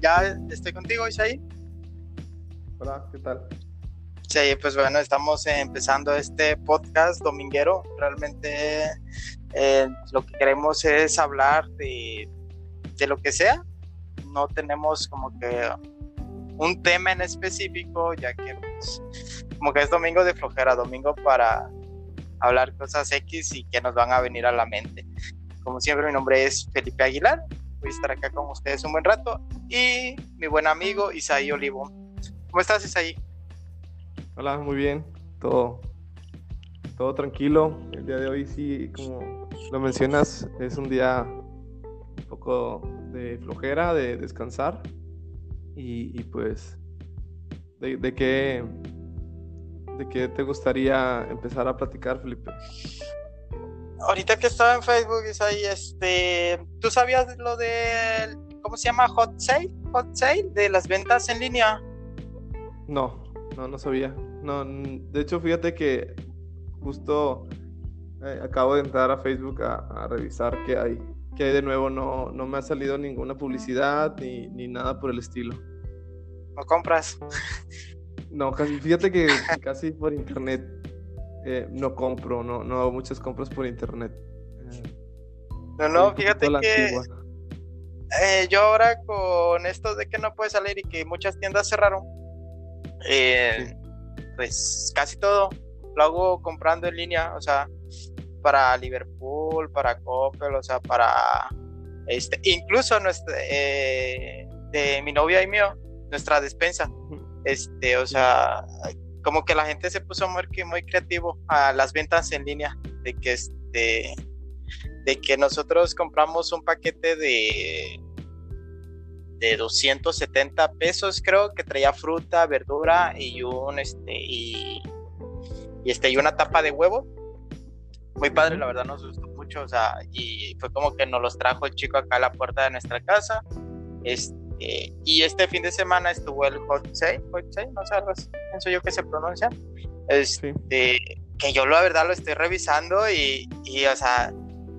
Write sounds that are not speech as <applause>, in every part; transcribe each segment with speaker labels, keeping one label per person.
Speaker 1: ya estoy contigo, Isaí.
Speaker 2: Hola, ¿qué tal?
Speaker 1: Sí, pues bueno, estamos empezando este podcast dominguero. Realmente eh, lo que queremos es hablar de, de lo que sea. No tenemos como que un tema en específico, ya que pues, como que es domingo de flojera, domingo para hablar cosas X y que nos van a venir a la mente. Como siempre, mi nombre es Felipe Aguilar, voy a estar acá con ustedes un buen rato y mi buen amigo Isaí Olivo. ¿Cómo estás, Isaí?
Speaker 2: Hola, muy bien, todo, todo tranquilo. El día de hoy sí, como lo mencionas, es un día un poco de flojera, de descansar y, pues, ¿de, ¿de, qué, ¿de qué te gustaría empezar a platicar, Felipe?
Speaker 1: Ahorita que estaba en Facebook, es ahí, este, ¿tú sabías lo de, ¿cómo se llama? Hot Sale, Hot Sale, de las ventas en línea.
Speaker 2: No, no, no sabía. No, de hecho, fíjate que justo eh, acabo de entrar a Facebook a, a revisar qué hay que de nuevo no, no me ha salido ninguna publicidad ni, ni nada por el estilo.
Speaker 1: ¿No compras?
Speaker 2: No, casi, fíjate que casi por internet eh, no compro, no, no hago muchas compras por internet.
Speaker 1: Eh, no, no, fíjate que eh, yo ahora con esto de que no puede salir y que muchas tiendas cerraron, pues casi todo lo hago comprando en línea, o sea, para Liverpool, para Coppel, o sea, para este, incluso nuestra, de mi novia y mío, nuestra despensa, este, o sea, como que la gente se puso muy, muy creativo a las ventas en línea, de que este, de que nosotros compramos un paquete de de 270 pesos creo que traía fruta, verdura y un este y, y este y una tapa de huevo muy padre, la verdad nos gustó mucho, o sea, y fue como que nos los trajo el chico acá a la puerta de nuestra casa. Este, y este fin de semana estuvo el Hot Sale, Hot Sale, no sé, pienso yo que se pronuncia. Este, que yo la verdad lo estoy revisando y, y, o sea,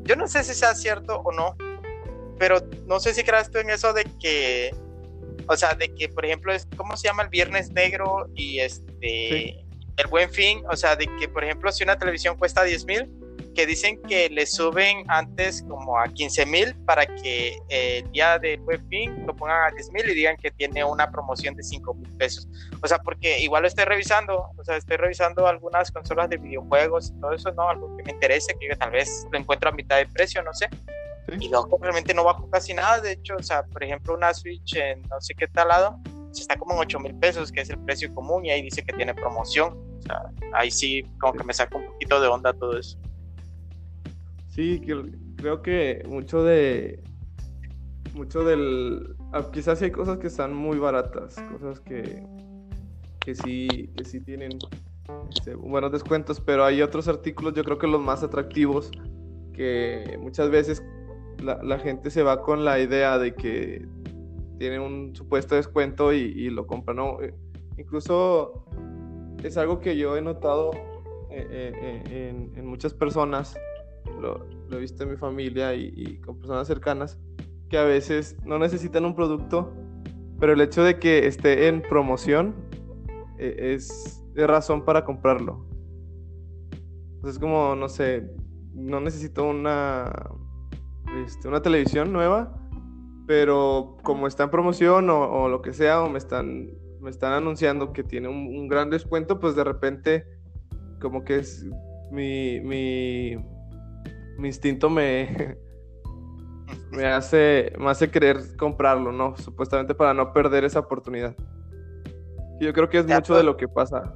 Speaker 1: yo no sé si sea cierto o no, pero no sé si creas tú en eso de que, o sea, de que, por ejemplo, es, ¿cómo se llama el Viernes Negro y este, el Buen Fin? O sea, de que, por ejemplo, si una televisión cuesta 10 mil, que dicen que le suben antes como a 15 mil para que eh, el día del buen fin lo pongan a 10 mil y digan que tiene una promoción de 5 mil pesos. O sea, porque igual lo estoy revisando, o sea, estoy revisando algunas consolas de videojuegos y todo eso, ¿no? Algo que me interese, que tal vez lo encuentro a mitad de precio, no sé. Y luego realmente no bajo casi nada, de hecho, o sea, por ejemplo, una Switch en no sé qué tal lado, está como en 8 mil pesos, que es el precio común, y ahí dice que tiene promoción. O sea, ahí sí como que me saca un poquito de onda todo eso.
Speaker 2: Sí, creo que mucho de. Mucho del. Ah, quizás hay cosas que están muy baratas, cosas que, que, sí, que sí tienen este, buenos descuentos, pero hay otros artículos, yo creo que los más atractivos, que muchas veces la, gente se va con la idea de que tiene un supuesto descuento y, lo compra, ¿no? Eh, incluso es algo que yo he notado eh, eh, en muchas personas lo, he visto en mi familia y, con personas cercanas, que a veces no necesitan un producto, pero el hecho de que esté en promoción eh, es, de razón para comprarlo. Entonces, como, no sé, no necesito una, este, una televisión nueva, pero como está en promoción o, lo que sea, o me están, me están anunciando que tiene un, un gran descuento, pues de repente, como que es mi, mi mi instinto me, <laughs> me, hace, me hace querer comprarlo, ¿no? Supuestamente para no perder esa oportunidad. Yo creo que es mucho de lo que pasa.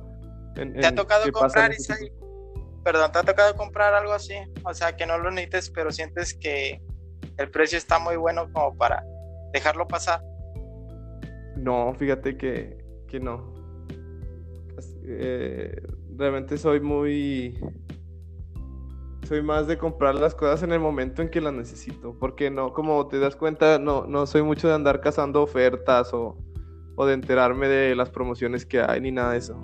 Speaker 1: ¿Te ha tocado comprar, Perdón, ¿te ha tocado comprar algo así? O sea, que no lo necesites, pero sientes que el precio está muy bueno como para dejarlo pasar.
Speaker 2: No, fíjate que, que no. Eh, realmente soy muy soy más de comprar las cosas en el momento en que las necesito, porque no, como te das cuenta, no, no soy mucho de andar cazando ofertas o, o de enterarme de las promociones que hay ni nada de eso.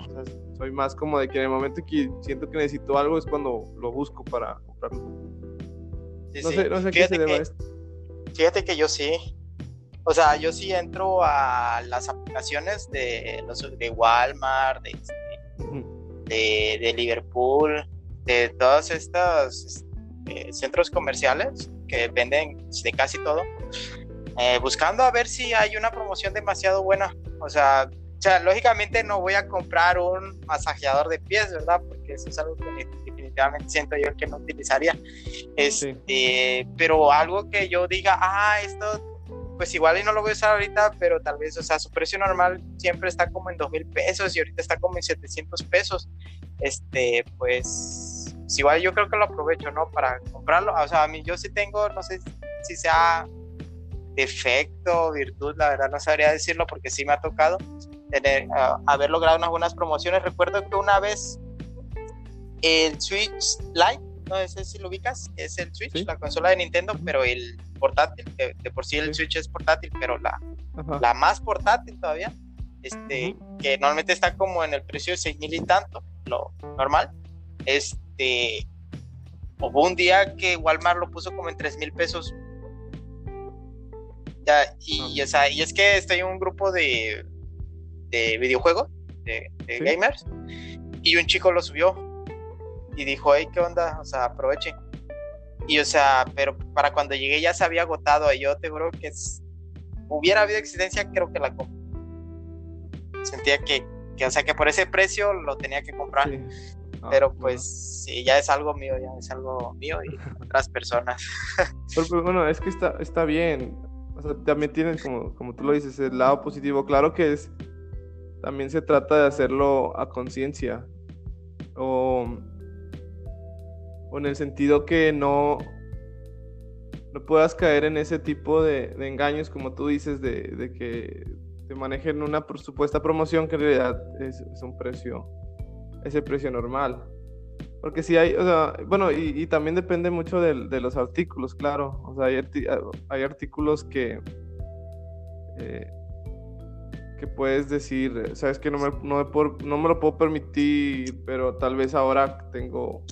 Speaker 2: soy más como de que en el momento en que siento que necesito algo es cuando lo busco para comprarlo.
Speaker 1: no, Sé, no sé qué se debe esto. Fíjate que yo sí. O sea, yo sí entro a las aplicaciones de los de Walmart, de, este, de, Liverpool, de todos estos este, centros comerciales que venden de casi todo, eh, buscando a ver si hay una promoción demasiado buena. O sea, o sea, lógicamente no voy a comprar un masajeador de pies, ¿verdad? Porque eso es algo que definitivamente siento yo que no utilizaría. Este, Pero algo que yo diga, ah, esto pues igual y no lo voy a usar ahorita, pero tal vez, o sea, su precio normal siempre está como en dos mil pesos y ahorita está como en 700 pesos. Este, pues, pues, igual yo creo que lo aprovecho, ¿no? Para comprarlo. O sea, a mí yo sí tengo, no sé si sea defecto, virtud, la verdad no sabría decirlo porque sí me ha tocado tener, haber logrado unas buenas promociones. Recuerdo que una vez el Switch Lite, no sé si lo ubicas, es el Switch, la consola de Nintendo, pero el portátil, de, por sí el Switch es portátil, pero la, la más portátil todavía, este, que normalmente está como en el precio de seis mil y tanto, lo normal, este, hubo un día que Walmart lo puso como en tres mil pesos y, o sea, y es que estoy en un grupo de, de videojuegos, de, gamers, y un chico lo subió y dijo, hey, ¿qué onda? O sea, aprovechen. Y o sea, pero para cuando llegué ya se había agotado. Y yo te juro que hubiera habido existencia, creo que la Sentía que, que, o sea, que por ese precio lo tenía que comprar. Ah, pero pues sí, ya es algo mío, ya es algo mío y otras personas. <laughs>
Speaker 2: pero, bueno, es que está, está bien. O sea, también tienen, como, como tú lo dices, el lado positivo. Claro que es, también se trata de hacerlo a conciencia. O, o, en el sentido que no, no puedas caer en ese tipo de, engaños, como tú dices, de, de, que te manejen una supuesta promoción que en realidad es, es un precio, ese precio normal. Porque si hay, o sea, bueno, y, también depende mucho de, de, los artículos, claro. O sea, hay, hay artículos que, eh, que puedes decir, sabes que no me, no, me no me lo puedo permitir, pero tal vez ahora tengo,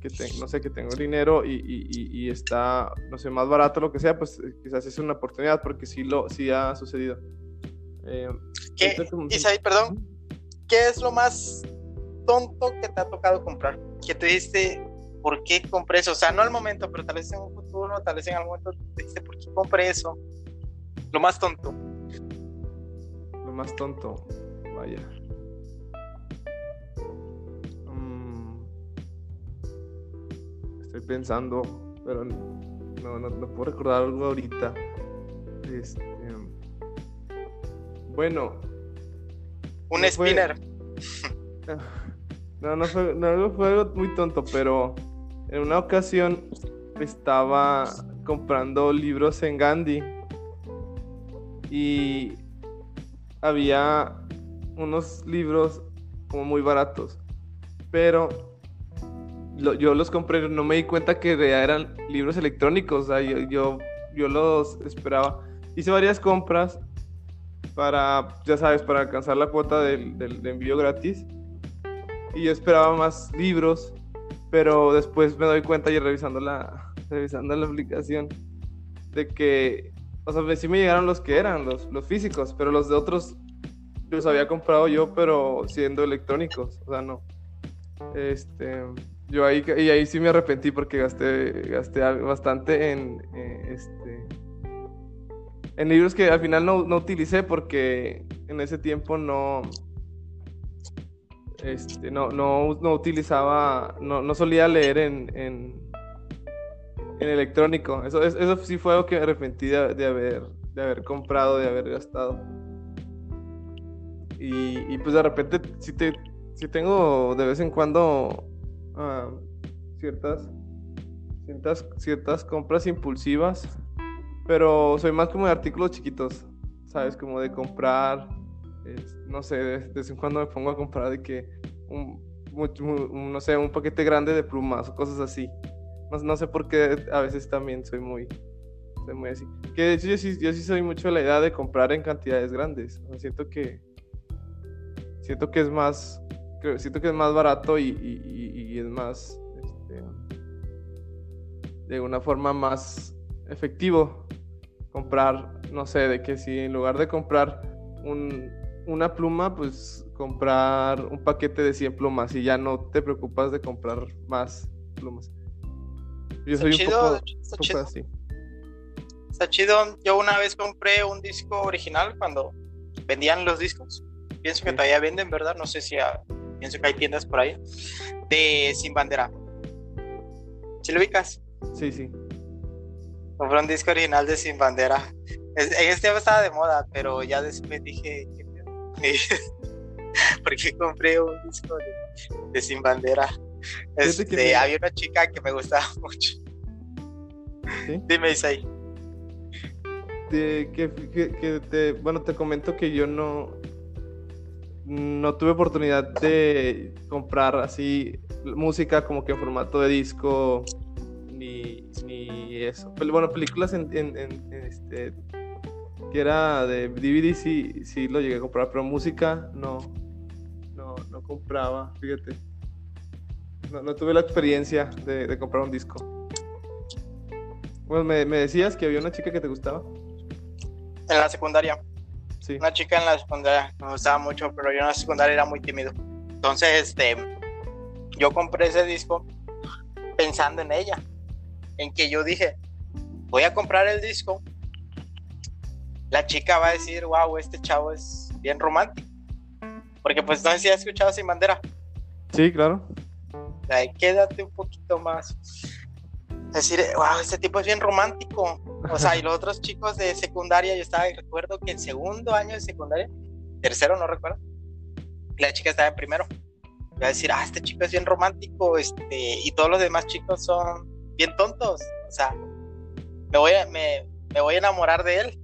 Speaker 2: que no sé, que tengo dinero y, y, y, está, no sé, más barato lo que sea, pues eh, quizás es una oportunidad porque sí, lo, sí ha sucedido.
Speaker 1: Eh, ¿Qué, Isaí, perdón, ¿qué es lo más tonto que te ha tocado comprar? Que te diste, ¿por qué compré eso? O sea, no al momento, pero tal vez en un futuro, tal vez en algún momento te diste, ¿por qué compré eso? Lo más tonto.
Speaker 2: Lo más tonto, vaya. Mm, estoy pensando, pero no, no, puedo recordar algo ahorita. Este, bueno.
Speaker 1: Un spinner. <laughs> <laughs>
Speaker 2: No, no fue, no fue algo muy tonto, pero en una ocasión estaba comprando libros en Gandhi y había unos libros como muy baratos, pero yo los compré, no me di cuenta que eran libros electrónicos, yo, yo, los esperaba. Hice varias compras para, ya sabes, para alcanzar la cuota del, del envío gratis y yo esperaba más libros, pero después me doy cuenta y revisando la, revisando la aplicación de que, o sea, sí me llegaron los que eran, los, los físicos, pero los de otros los había comprado yo, pero siendo electrónicos, o sea, no. Este, yo ahí, y ahí sí me arrepentí porque gasté, gasté bastante en, eh, este, en libros que al final no, no utilicé porque en ese tiempo no, este, no, no, no utilizaba, no, no, solía leer en, en, electrónico. Eso, eso sí fue algo que me arrepentí de, haber, de haber comprado, de haber gastado. Y, pues de repente sí, te, tengo de vez en cuando ah, ciertas, ciertas, ciertas compras impulsivas, pero soy más como de artículos chiquitos, ¿sabes? Como de comprar no sé, de, vez en cuando me pongo a comprar de que un, no sé, un paquete grande de plumas o cosas así. No, no, sé por qué a veces también soy muy, soy muy así. Que de hecho yo sí, yo sí soy mucho de la idea de comprar en cantidades grandes. siento que siento que es más siento que es más barato y, y, es más este, de una forma más efectivo comprar no sé, de que si en lugar de comprar un, una pluma, pues comprar un paquete de 100 plumas y ya no te preocupas de comprar más plumas.
Speaker 1: Yo soy un poco, así. Está chido. Yo una vez compré un disco original cuando vendían los discos. Pienso que todavía venden, ¿verdad? No sé si pienso que hay tiendas por ahí. De Sin Bandera. ¿Sí lo ubicas?
Speaker 2: Sí, sí.
Speaker 1: Compré un disco original de Sin Bandera. En este tiempo estaba de moda, pero ya después dije, <laughs> porque compré un disco de, Sin Bandera. Este, Había una chica que me gustaba <laughs> mucho. Dime, Isai.
Speaker 2: De, que, bueno, te comento que yo no, no tuve oportunidad de comprar así música como que en formato de disco ni, ni eso. Bueno, películas en, en, este que era de DVD sí, sí lo llegué a comprar, pero música no, no, no compraba, fíjate. No, no tuve la experiencia de, de, comprar un disco. Bueno, me, me, decías que había una chica que te gustaba.
Speaker 1: En la secundaria. Sí. Una chica en la secundaria me gustaba mucho, pero yo en la secundaria era muy tímido. Entonces, este, yo compré ese disco pensando en ella. En que yo dije, voy a comprar el disco la chica va a decir, wow, este chavo es bien romántico. Porque pues no sé si has escuchado Sin Bandera.
Speaker 2: Sí, claro.
Speaker 1: Ahí quédate un poquito más. Decir, wow, este tipo es bien romántico. O sea, y los otros chicos de secundaria, yo estaba, recuerdo que en segundo año de secundaria, tercero, no recuerdo, la chica estaba en primero. Va a decir, ah, este chico es bien romántico, este, y todos los demás chicos son bien tontos. O sea, me voy a, me, me voy a enamorar de él.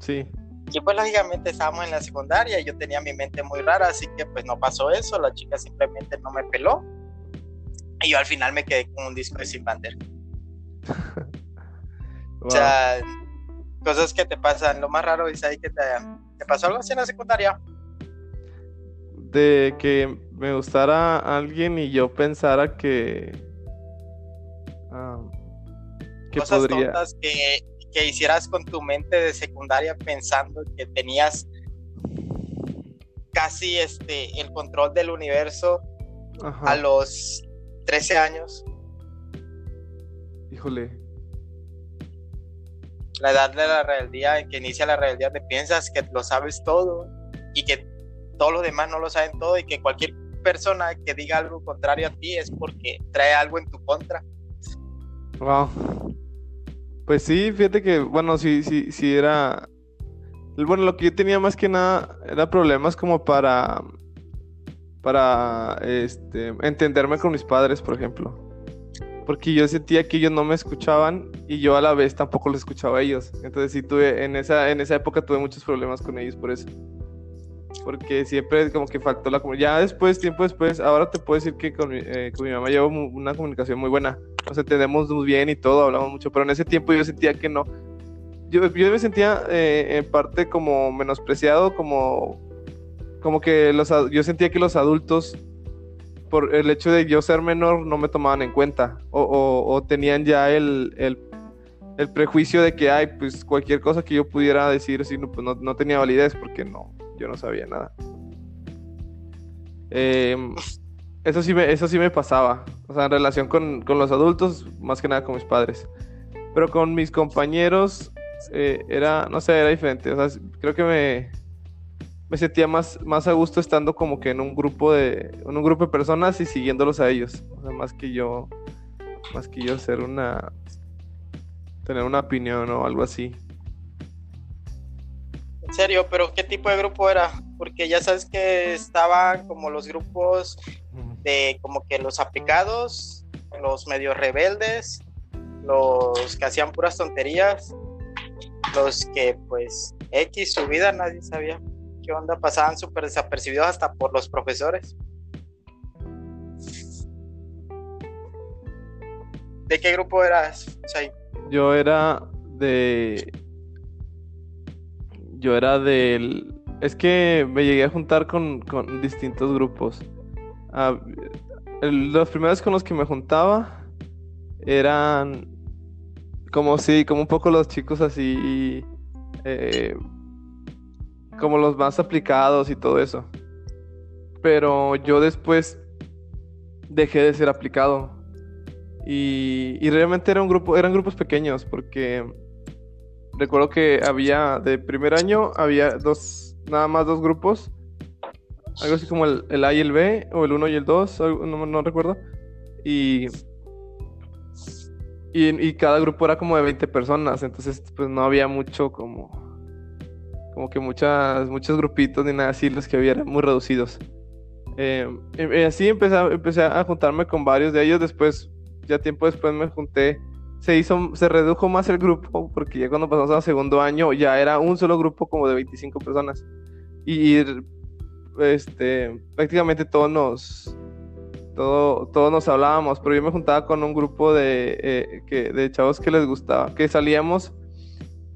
Speaker 2: Sí.
Speaker 1: Y pues lógicamente estábamos en la secundaria y yo tenía mi mente muy rara, así que pues no pasó eso, la chica simplemente no me peló. Y yo al final me quedé con un disco de Sin Bandera. <laughs> O sea, cosas que te pasan. Lo más raro es ahí que te, te pasó algo así en la secundaria.
Speaker 2: De que me gustara alguien y yo pensara que.
Speaker 1: Ah, que cosas podría... tontas que que hicieras con tu mente de secundaria pensando que tenías casi este el control del universo a los 13 años.
Speaker 2: Híjole.
Speaker 1: La edad de la rebeldía, en que inicia la rebeldía, te piensas que lo sabes todo y que todos los demás no lo saben todo y que cualquier persona que diga algo contrario a ti es porque trae algo en tu contra.
Speaker 2: Wow. Pues sí, fíjate que, bueno, sí, sí, sí era. Bueno, lo que yo tenía más que nada era problemas como para. Para este, entenderme con mis padres, por ejemplo. Porque yo sentía que ellos no me escuchaban y yo a la vez tampoco los escuchaba a ellos. Entonces sí tuve, en esa, en esa época tuve muchos problemas con ellos por eso. Porque siempre como que faltó la comunicación. Ya después, tiempo después, ahora te puedo decir que con mi, eh, con mi mamá llevo una comunicación muy buena nos entendemos muy bien y todo, hablamos mucho, pero en ese tiempo yo sentía que no. Yo, yo me sentía eh, en parte como menospreciado, como, como que los, yo sentía que los adultos, por el hecho de yo ser menor, no me tomaban en cuenta o, o, tenían ya el, el, el, prejuicio de que, ay, pues cualquier cosa que yo pudiera decir, sí, no, pues no, no tenía validez porque no, yo no sabía nada. Eh, eso sí me, eso sí me pasaba. O sea, en relación con, los adultos, más que nada con mis padres. Pero con mis compañeros eh, era, no sé, era diferente. O sea, creo que me, me sentía más, más a gusto estando como que en un grupo de, en un grupo de personas y siguiéndolos a ellos. O sea, más que yo, más que yo ser una, tener una opinión o algo así.
Speaker 1: En serio, pero ¿qué tipo de grupo era? Porque ya sabes que estaban como los grupos de como que los aplicados, los medios rebeldes, los que hacían puras tonterías, los que pues X su vida nadie sabía qué onda, pasaban súper desapercibidos hasta por los profesores. ¿De qué grupo eras,
Speaker 2: Yo era de... Yo era del... Es que me llegué a juntar con, con distintos grupos. Ah, los primeros con los que me juntaba eran como sí, como un poco los chicos así eh, como los más aplicados y todo eso. Pero yo después dejé de ser aplicado. Y, y realmente era un grupo, eran grupos pequeños, porque recuerdo que había, de primer año, había dos, nada más dos grupos. Algo así como el, el A y el B, o el 1 y el 2, no, no recuerdo. Y y, cada grupo era como de 20 personas, entonces pues no había mucho como, como que muchas, muchos grupitos ni nada así, los que había muy reducidos. Eh, así empecé, empecé a juntarme con varios de ellos, después, ya tiempo después me junté, se hizo, se redujo más el grupo, porque ya cuando pasamos al segundo año ya era un solo grupo como de 25 personas. Y este, prácticamente todos nos, todos nos hablábamos, pero yo me juntaba con un grupo de, eh, que, de chavos que les gustaba, que salíamos,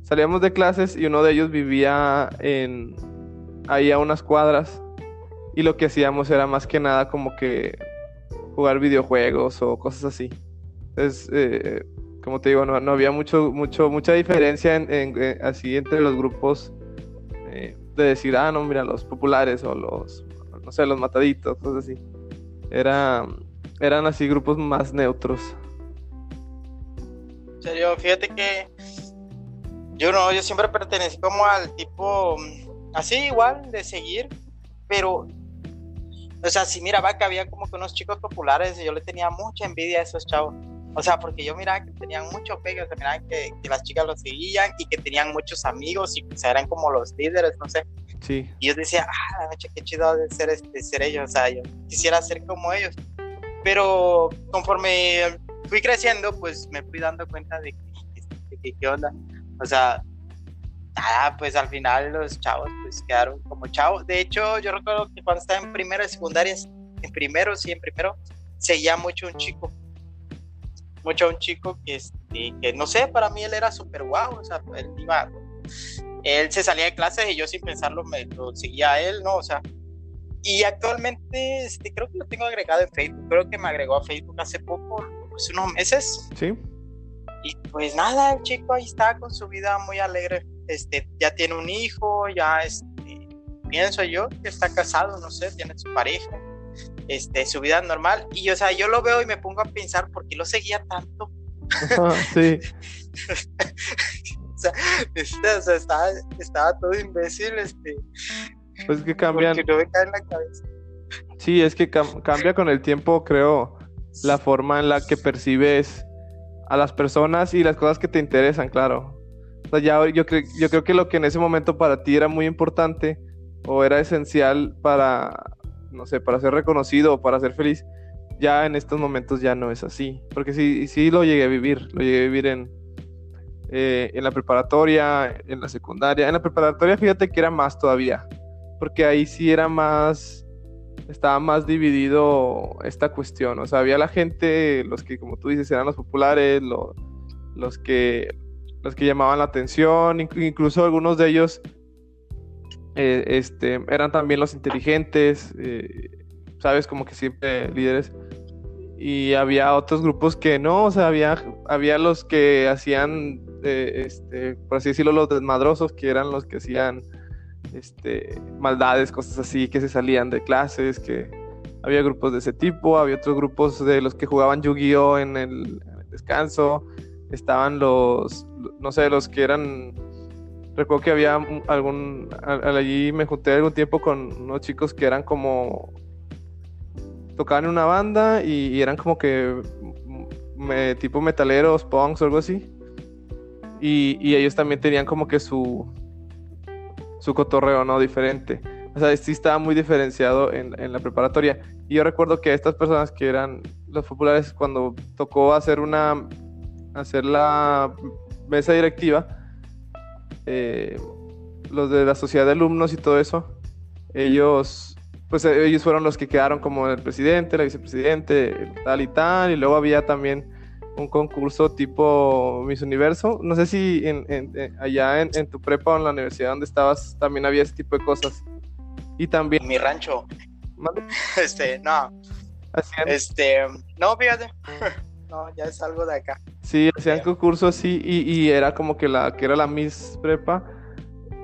Speaker 2: salíamos de clases y uno de ellos vivía en, ahí a unas cuadras y lo que hacíamos era más que nada como que jugar videojuegos o cosas así. Entonces, eh, como te digo, no, había mucho, mucho, mucha diferencia en, eh, así entre los grupos de decir, ah, no, mira, los populares o los, no sé, los mataditos, cosas así. Era, eran así grupos más neutros.
Speaker 1: En serio, fíjate que yo no, yo siempre pertenecí como al tipo, así igual, de seguir, pero, o sea, si miraba que había como que unos chicos populares y yo le tenía mucha envidia a esos chavos. O sea, porque yo miraba que tenían mucho pegue, o sea, miraba que, las chicas los seguían y que tenían muchos amigos y que eran como los líderes, no sé.
Speaker 2: Sí.
Speaker 1: Y yo decía, ah, la noche, qué chido de ser, este, ser ellos, o sea, yo quisiera ser como ellos. Pero conforme fui creciendo, pues me fui dando cuenta de que, qué onda. O sea, nada, pues al final los chavos pues quedaron como chavos. De hecho, yo recuerdo que cuando estaba en primero y secundaria, en primero, sí, en primero, seguía mucho un chico mucho a un chico que, este, que no sé, para mí él era súper guau, o sea, él iba, él se salía de clases y yo sin pensarlo me lo seguía a él, ¿no? O sea, y actualmente este, creo que lo tengo agregado en Facebook, creo que me agregó a Facebook hace poco, pues unos meses.
Speaker 2: Sí.
Speaker 1: Y pues nada, el chico ahí está con su vida muy alegre, este, ya tiene un hijo, ya este, pienso yo que está casado, no sé, tiene su pareja este, su vida normal. Y, o sea, yo lo veo y me pongo a pensar, ¿por qué lo seguía tanto?
Speaker 2: sí. <laughs>
Speaker 1: o sea, este, o sea estaba, estaba, todo imbécil, este.
Speaker 2: Pues que cambian.
Speaker 1: no me cae en la cabeza.
Speaker 2: Sí, es que cambia con el tiempo, creo, la forma en la que percibes a las personas y las cosas que te interesan, claro. O sea, ya yo, yo creo que lo que en ese momento para ti era muy importante o era esencial para, no sé, para ser reconocido o para ser feliz, ya en estos momentos ya no es así. Porque sí, sí lo llegué a vivir, lo llegué a vivir en, eh, en la preparatoria, en la secundaria. En la preparatoria, fíjate que era más todavía, porque ahí sí era más, estaba más dividido esta cuestión. O sea, había la gente, los que, como tú dices, eran los populares, los, que, los que llamaban la atención, incluso algunos de ellos eh, este, eran también los inteligentes, eh, sabes, como que siempre líderes. Y había otros grupos que no, o sea, había, había los que hacían, eh, este, por así decirlo, los desmadrosos, que eran los que hacían este, maldades, cosas así, que se salían de clases, que había grupos de ese tipo, había otros grupos de los que jugaban Yu-Gi-Oh en el descanso, estaban los, no sé, los que eran Recuerdo que había algún. Allí me junté algún tiempo con unos chicos que eran como. Tocaban en una banda y, eran como que. Me, tipo metaleros, punks o algo así. Y, ellos también tenían como que su. Su cotorreo, ¿no? Diferente. O sea, sí estaba muy diferenciado en, en la preparatoria. Y yo recuerdo que estas personas que eran los populares, cuando tocó hacer una. hacer la mesa directiva eh, los de la sociedad de alumnos y todo eso, ellos, pues ellos fueron los que quedaron como el presidente, la vicepresidente, tal y tal, y luego había también un concurso tipo Miss Universo. No sé si en, allá en, tu prepa o en la universidad donde estabas también había ese tipo de cosas. Y también...
Speaker 1: Mi rancho. <laughs> Este, no. Este, no, fíjate. <laughs> no, ya es algo de acá.
Speaker 2: Sí, hacían concursos así y, y, era como que la que era la Miss Prepa,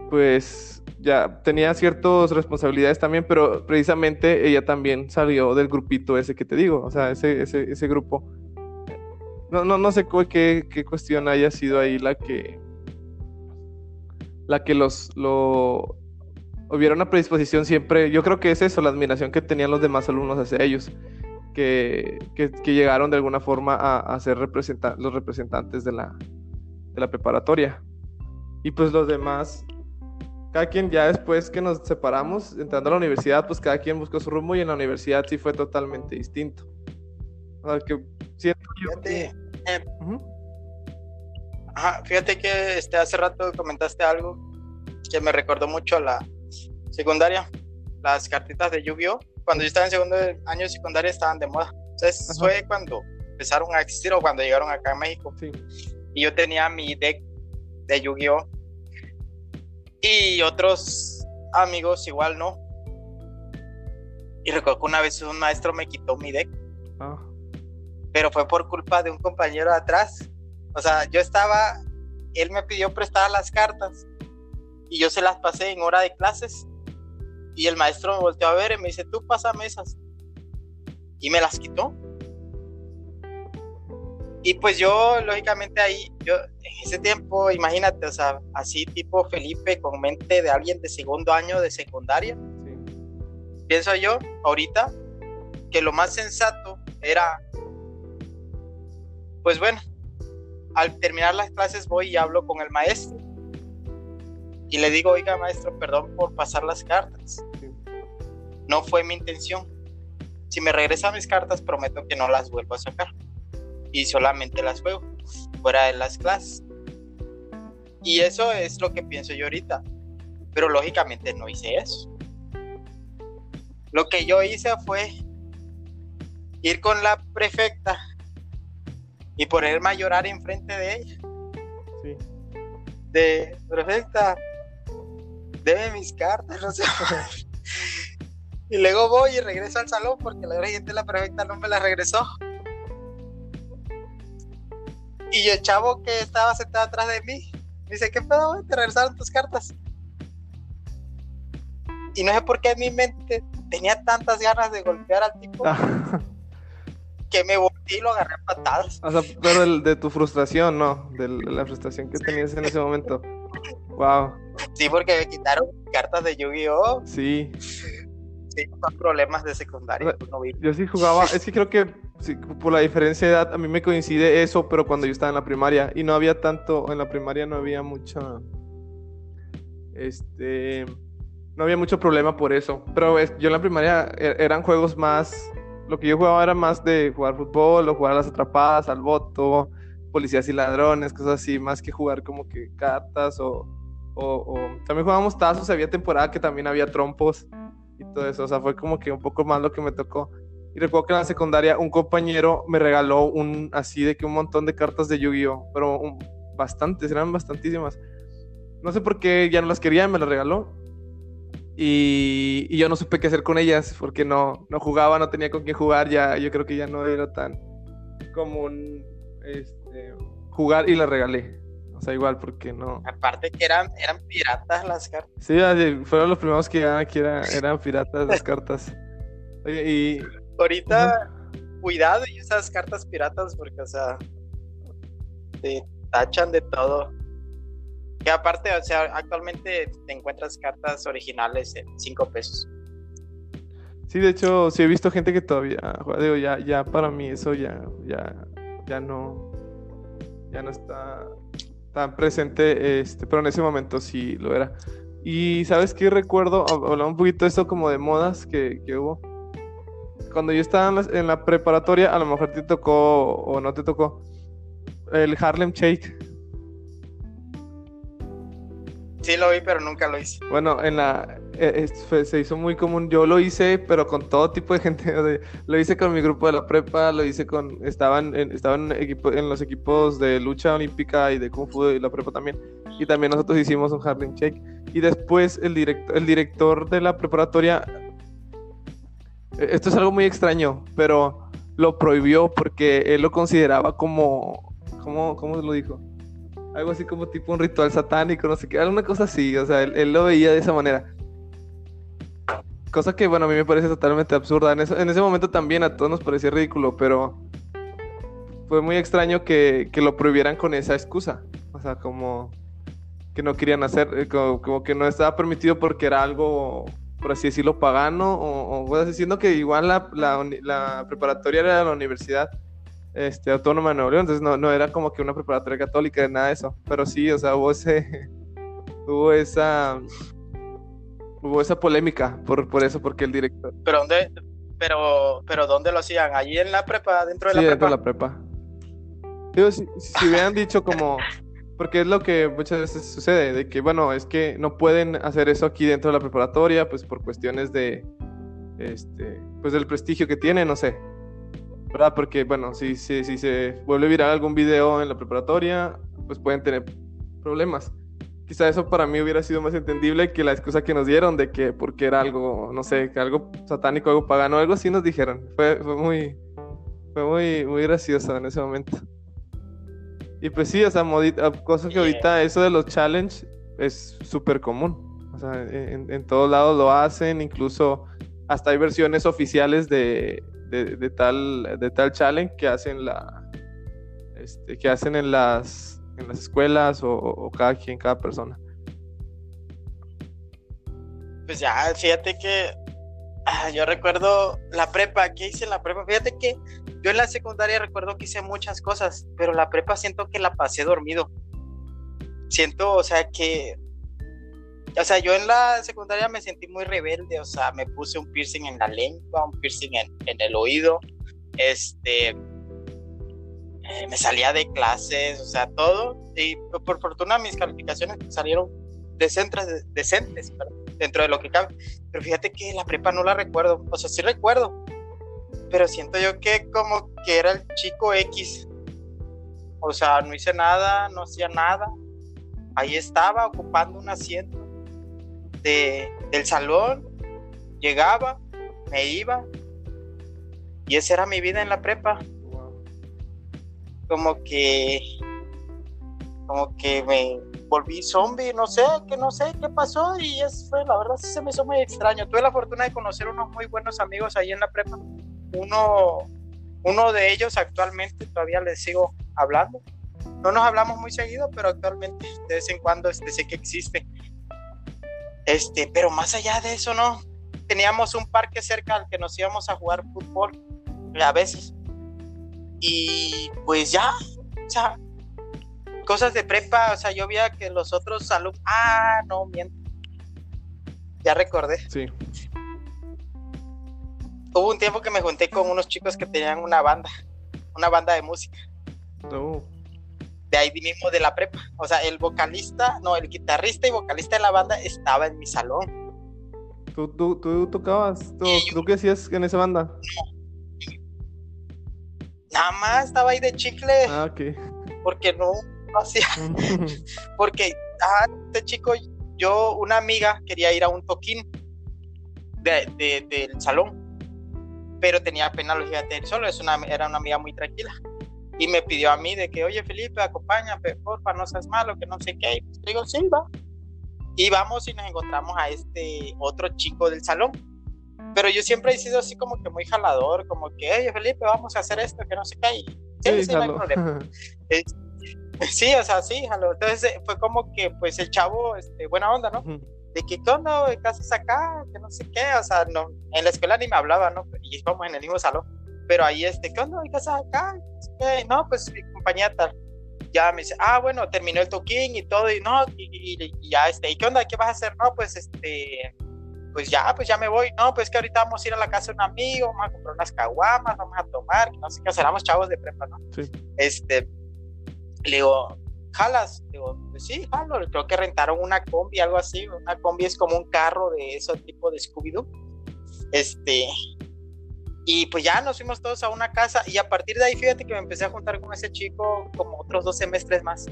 Speaker 2: pues ya tenía ciertas responsabilidades también, pero precisamente ella también salió del grupito ese que te digo, o sea, ese, ese, ese grupo. No, no, no sé qué, qué cuestión haya sido ahí la que la que los lo hubiera una predisposición siempre, yo creo que es eso, la admiración que tenían los demás alumnos hacia ellos, que, que, llegaron de alguna forma a, a ser los representantes de la, de la preparatoria. Y pues los demás cada quien ya después que nos separamos, entrando a la universidad, pues cada quien buscó su rumbo y en la universidad sí fue totalmente distinto. O que siento
Speaker 1: fíjate, eh, fíjate que este, hace rato comentaste algo que me recordó mucho a la secundaria, las cartitas de Yu-Gi-Oh! Cuando yo estaba en segundo año de secundaria estaban de moda. Entonces fue cuando empezaron a existir o cuando llegaron acá a México. Y yo tenía mi deck de Yu-Gi-Oh! Y otros amigos igual no. Y recuerdo que una vez un maestro me quitó mi deck. Ah. Pero fue por culpa de un compañero de atrás. O sea, yo estaba, él me pidió prestar las cartas y yo se las pasé en hora de clases. Y el maestro me volteó a ver y me dice, tú pásame esas. Y me las quitó. Y pues yo, lógicamente ahí, yo en ese tiempo, imagínate, o sea, así tipo Felipe con mente de alguien de segundo año de secundaria. Pienso yo, ahorita, que lo más sensato era, pues bueno, al terminar las clases voy y hablo con el maestro. Y le digo, oiga maestro, perdón por pasar las cartas. No fue mi intención. Si me regresa mis cartas, prometo que no las vuelvo a sacar y solamente las juego fuera de las clases. Y eso es lo que pienso yo ahorita. Pero lógicamente no hice eso. Lo que yo hice fue ir con la prefecta y ponerme a llorar enfrente de ella. Sí. De prefecta, debe mis cartas, <laughs> no sé. y luego voy y regreso al salón porque la gente la prefecta no me la regresó. Y el chavo que estaba sentado atrás de mí me dice, ¿qué pedo, Te regresaron tus cartas. Y no sé por qué en mi mente tenía tantas ganas de golpear al tipo que me volví y lo agarré a patadas.
Speaker 2: O sea, pero de, tu frustración, ¿no? De la frustración que tenías en ese momento. Wow.
Speaker 1: Sí, porque me quitaron cartas de Yu-Gi-Oh!
Speaker 2: Sí.
Speaker 1: Sí, son problemas de secundaria.
Speaker 2: Yo sí jugaba, es que creo que por la diferencia de edad, a mí me coincide eso, pero cuando yo estaba en la primaria y no había tanto, en la primaria no había mucha, este, no había mucho problema por eso. Pero yo en la primaria e, eran juegos más, lo que yo jugaba era más de jugar fútbol o jugar a las atrapadas, al voto, policías y ladrones, cosas así, más que jugar como que cartas o, o, también jugábamos tazos, había temporada que también había trompos y todo eso, o sea, fue como que un poco más lo que me tocó. Y recuerdo que en la secundaria un compañero me regaló un así de que un montón de cartas de Yu-Gi-Oh! Pero bastantes, eran bastantísimas. No sé por qué ya no las quería, me las regaló. Y, y, yo no supe qué hacer con ellas porque no, no jugaba, no tenía con quién jugar. Ya, yo creo que ya no era tan común este, jugar y las regalé. O sea, igual porque no.
Speaker 1: Aparte que eran, eran piratas las cartas. Sí,
Speaker 2: fueron los primeros que, que eran piratas las cartas. Oye, y
Speaker 1: ahorita, cuidado y esas cartas piratas porque, o sea, te tachan de todo. Que aparte, o sea, actualmente te encuentras cartas originales en 5 pesos.
Speaker 2: Sí, de hecho, sí he visto gente que todavía, digo, ya, ya para mí eso ya, ya, ya no, ya no está tan presente, este, pero en ese momento sí lo era. Y sabes qué recuerdo, hablaba un poquito de esto como de modas que, que hubo cuando yo estaba en la, preparatoria, a lo mejor te tocó o no te tocó el Harlem Shake.
Speaker 1: Sí lo vi, pero nunca lo hice.
Speaker 2: Bueno, en la e, se hizo muy común. Yo lo hice, pero con todo tipo de gente. <laughs> lo hice con mi grupo de la prepa, lo hice con estaban en, estaban equipo, en los equipos de lucha olímpica y de kung fu y la prepa también. Y también nosotros hicimos un Harlem Shake. Y después el director el director de la preparatoria esto es algo muy extraño, pero lo prohibió porque él lo consideraba como, ¿cómo, cómo lo dijo? Algo así como tipo un ritual satánico, no sé qué, alguna cosa así, o sea, él, lo veía de esa manera. Cosa que, bueno, a mí me parece totalmente absurda. En, ese momento también a todos nos parecía ridículo, pero fue muy extraño que, lo prohibieran con esa excusa. O sea, como que no querían hacer, eh, como, que no estaba permitido porque era algo, por así decirlo, pagano, o, o diciendo que igual la, preparatoria era la universidad este, autónoma de Nuevo León, entonces no, no era como que una preparatoria católica, nada de eso, pero sí, o sea, hubo ese, <laughs> hubo esa, hubo esa polémica por, por eso, porque el director...
Speaker 1: ¿Pero dónde, pero, pero dónde lo hacían? ¿Allí en la prepa, dentro de la
Speaker 2: sí,
Speaker 1: prepa?
Speaker 2: dentro de la prepa. Digo, si, si hubieran dicho como porque es lo que muchas veces sucede, de que, bueno, es que no pueden hacer eso aquí dentro de la preparatoria, pues por cuestiones de, este, pues del prestigio que tiene, no sé. ¿Verdad? Porque, bueno, si, si, si se vuelve viral algún video en la preparatoria, pues pueden tener problemas. Quizá eso para mí hubiera sido más entendible que la excusa que nos dieron de que porque era algo, no sé, que algo satánico, algo pagano, algo así nos dijeron. Fue, fue muy, fue muy, muy gracioso en ese momento. Y pues sí, o sea, modita, cosas que ahorita eso de los challenge es súper común. O sea, en, todos lados lo hacen, incluso hasta hay versiones oficiales de, de, tal, de tal challenge que hacen la este, que hacen en las en las escuelas o, cada quien, cada persona.
Speaker 1: Pues ya, fíjate que ah, yo recuerdo la prepa, ¿qué hice en la prepa? Fíjate que yo en la secundaria recuerdo que hice muchas cosas, pero la prepa siento que la pasé dormido. Siento, o sea, que... O sea, yo en la secundaria me sentí muy rebelde, o sea, me puse un piercing en la lengua, un piercing en, el oído, este, eh, me salía de clases, o sea, todo, y por fortuna mis calificaciones salieron decentes, decentes dentro de lo que cabe, pero fíjate que la prepa no la recuerdo, o sea, sí recuerdo, pero siento yo que como que era el chico X. O sea, no hice nada, no hacía nada. Ahí estaba ocupando un asiento de, del salón, llegaba, me iba. Y esa era mi vida en la prepa. Como que como que me volví zombie, no sé, que no sé qué pasó y eso fue, la verdad, se me hizo muy extraño. Tuve la fortuna de conocer unos muy buenos amigos ahí en la prepa uno, uno de ellos actualmente todavía les sigo hablando. No nos hablamos muy seguido, pero actualmente de vez en cuando este, sé que existe. Este, pero más allá de eso, no. Teníamos un parque cerca al que nos íbamos a jugar fútbol a veces. Y pues ya, o sea, cosas de prepa, o sea, yo veía que los otros alumnos, ah, no, miento. Ya recordé.
Speaker 2: Sí
Speaker 1: hubo un tiempo que me junté con unos chicos que tenían una banda, una banda de música.
Speaker 2: Oh.
Speaker 1: De ahí mismo de la prepa. O sea, el vocalista, no, el guitarrista y vocalista de la banda estaba en mi salón.
Speaker 2: ¿Tú, tú, tocabas? ¿Tú, qué hacías en esa banda?
Speaker 1: Nada más estaba ahí de chicle.
Speaker 2: Ah, ok.
Speaker 1: Porque no, hacía. <laughs> <laughs> porque, ah, este chico, yo, una amiga quería ir a un toquín de, del salón pero tenía pena lógicamente solo, es una, era una amiga muy tranquila. Y me pidió a mí de que, oye Felipe, acompáñame, porfa, no seas malo, que no sé qué. Y pues digo, sí, va. Y vamos y nos encontramos a este otro chico del salón. Pero yo siempre he sido así como que muy jalador, como que, oye Felipe, vamos a hacer esto, que no sé qué. Y, sí, sí, no hay problema. <laughs> sí, o sea, sí, jalo. Entonces eh, fue como que, pues el chavo, este, buena onda, ¿no? de que, ¿qué onda, casas acá? Que no sé qué, o sea, no, en la escuela ni me hablaba, ¿no? Y estábamos en el mismo salón, pero ahí, este, ¿qué onda, casas acá? No, pues mi compañía tal. Ya me dice, ah, bueno, terminó el toquín y todo, y no, y, ya, este, ¿y qué onda? ¿Qué vas a hacer? No, pues, este, pues ya, pues ya me voy. No, pues que ahorita vamos a ir a la casa de un amigo, vamos a comprar unas caguamas, vamos a tomar, no sé qué, éramos chavos de prepa, ¿no?
Speaker 2: Sí.
Speaker 1: Este, le digo, ¿jalas? Digo, pues sí, jalo. Creo que rentaron una combi, algo así. Una combi es como un carro de ese tipo de Scooby-Doo. Este. Y pues ya nos fuimos todos a una casa. Y a partir de ahí, fíjate que me empecé a juntar con ese chico como otros dos semestres más.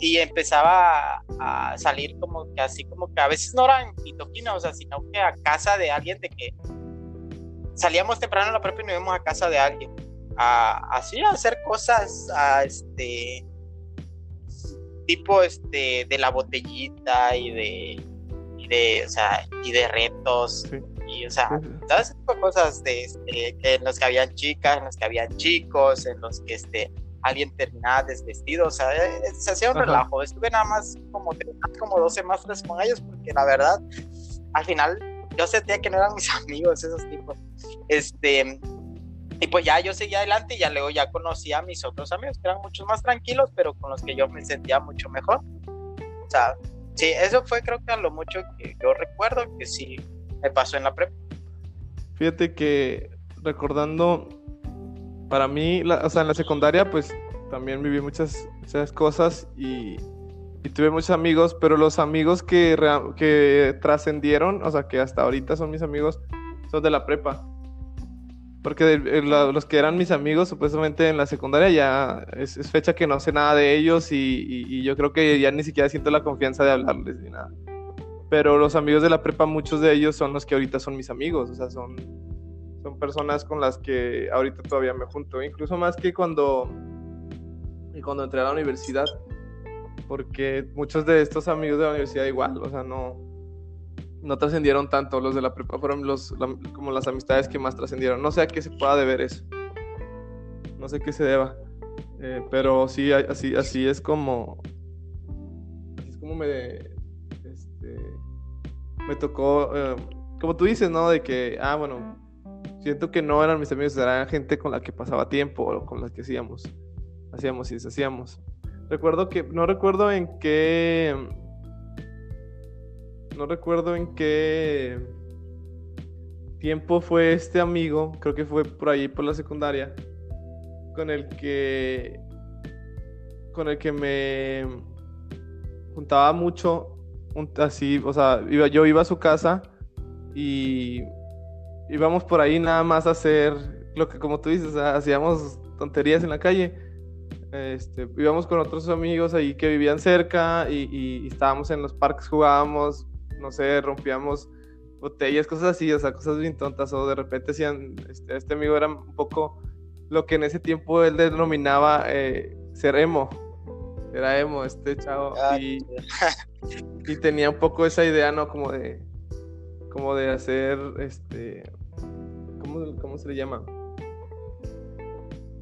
Speaker 1: Y empezaba a, salir como que así, como que a veces no eran toquina, o sea, sino que a casa de alguien de que salíamos temprano a la propia y nos íbamos a casa de alguien. A, así a hacer cosas, a este tipo este de la botellita y de y de o sea y de retos y o sea todas de cosas de este, en los que habían chicas en los que habían chicos en los que este alguien terminaba desvestido o sea eh, se hacía un relajo. Estuve nada más como como dos semestres con ellos porque la verdad al final yo sentía que no eran mis <laughs> amigos esos tipos. Este y pues ya yo seguía adelante y ya luego ya conocí a mis otros amigos que eran muchos más tranquilos, pero con los que yo me sentía mucho mejor. O sea, sí, eso fue creo que a lo mucho que yo recuerdo que sí me pasó en la prepa.
Speaker 2: Fíjate que recordando, para mí, o sea, en la secundaria pues también viví muchas, muchas cosas y, y, tuve muchos amigos, pero los amigos que, que trascendieron, o sea, que hasta ahorita son mis amigos, son de la prepa. Porque los que eran mis amigos, supuestamente en la secundaria, ya es, fecha que no sé nada de ellos y, yo creo que ya ni siquiera siento la confianza de hablarles ni nada. Pero los amigos de la prepa, muchos de ellos son los que ahorita son mis amigos, o sea, son, son personas con las que ahorita todavía me junto, incluso más que cuando, cuando entré a la universidad, porque muchos de estos amigos de la universidad igual, o sea, no, no trascendieron tanto. Los de la prepa fueron los, como las amistades que más trascendieron. No sé a qué se pueda deber eso. No sé qué se deba. Eh, pero sí, así, así es como. Es como me. Me tocó. Eh, como tú dices, ¿no? De que, ah, bueno, siento que no eran mis amigos, eran gente con la que pasaba tiempo o con la que hacíamos. Hacíamos y deshacíamos. Recuerdo que. No recuerdo en qué no recuerdo en qué tiempo fue este amigo, creo que fue por ahí por la secundaria, con el que con el que me juntaba mucho así, o sea, iba, yo iba a su casa y íbamos por ahí nada más a hacer lo que como tú dices, hacíamos tonterías en la calle. Este, íbamos con otros amigos ahí que vivían cerca y, estábamos en los parques, jugábamos, no sé, rompíamos botellas, cosas así, o sea, cosas bien tontas, o de repente hacían, este, este amigo era un poco lo que en ese tiempo él denominaba eh, ser emo, era emo, este chavo, ah, y, y, tenía un poco esa idea, ¿no? Como de, como de hacer, este, ¿cómo, cómo se le llama?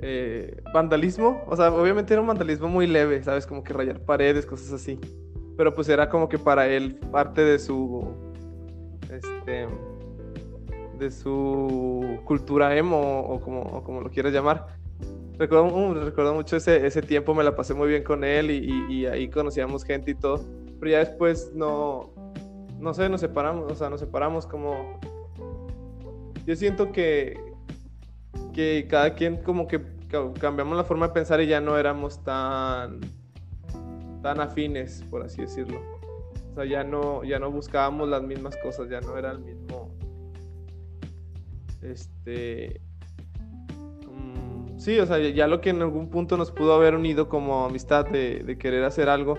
Speaker 2: Eh, vandalismo, o sea, obviamente era un vandalismo muy leve, ¿sabes? Como que rayar paredes, cosas así pero pues era como que para él parte de su este de su cultura emo o como, como lo quieras llamar. Recuerdo, uh, mucho ese, ese tiempo, me la pasé muy bien con él y, y, ahí conocíamos gente y todo, pero ya después no, no sé, nos separamos, o sea, nos separamos como... Yo siento que, que cada quien como que cambiamos la forma de pensar y ya no éramos tan tan afines, por así decirlo. O sea, ya no, ya no buscábamos las mismas cosas, ya no era el mismo. Este. Sí, o sea, ya lo que en algún punto nos pudo haber unido como amistad de, querer hacer algo,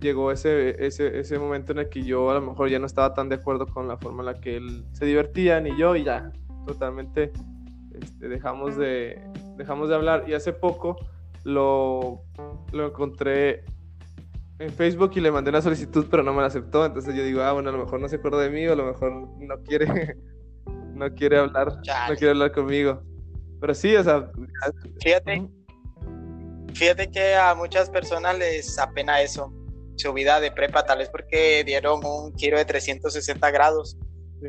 Speaker 2: llegó ese, ese, ese, momento en el que yo a lo mejor ya no estaba tan de acuerdo con la forma en la que él se divertía, ni yo, y ya, totalmente este, dejamos, de, dejamos de hablar. Y hace poco lo, lo encontré en Facebook y le mandé una solicitud, pero no me la aceptó. Entonces yo digo, ah, bueno, a lo mejor no se acuerda de mí, o a lo mejor no quiere, <laughs> no quiere hablar, no quiere hablar conmigo. Pero sí, o sea.
Speaker 1: Fíjate, fíjate que a muchas personas les apena eso, su vida de prepa, tal vez porque dieron un giro de 360 grados.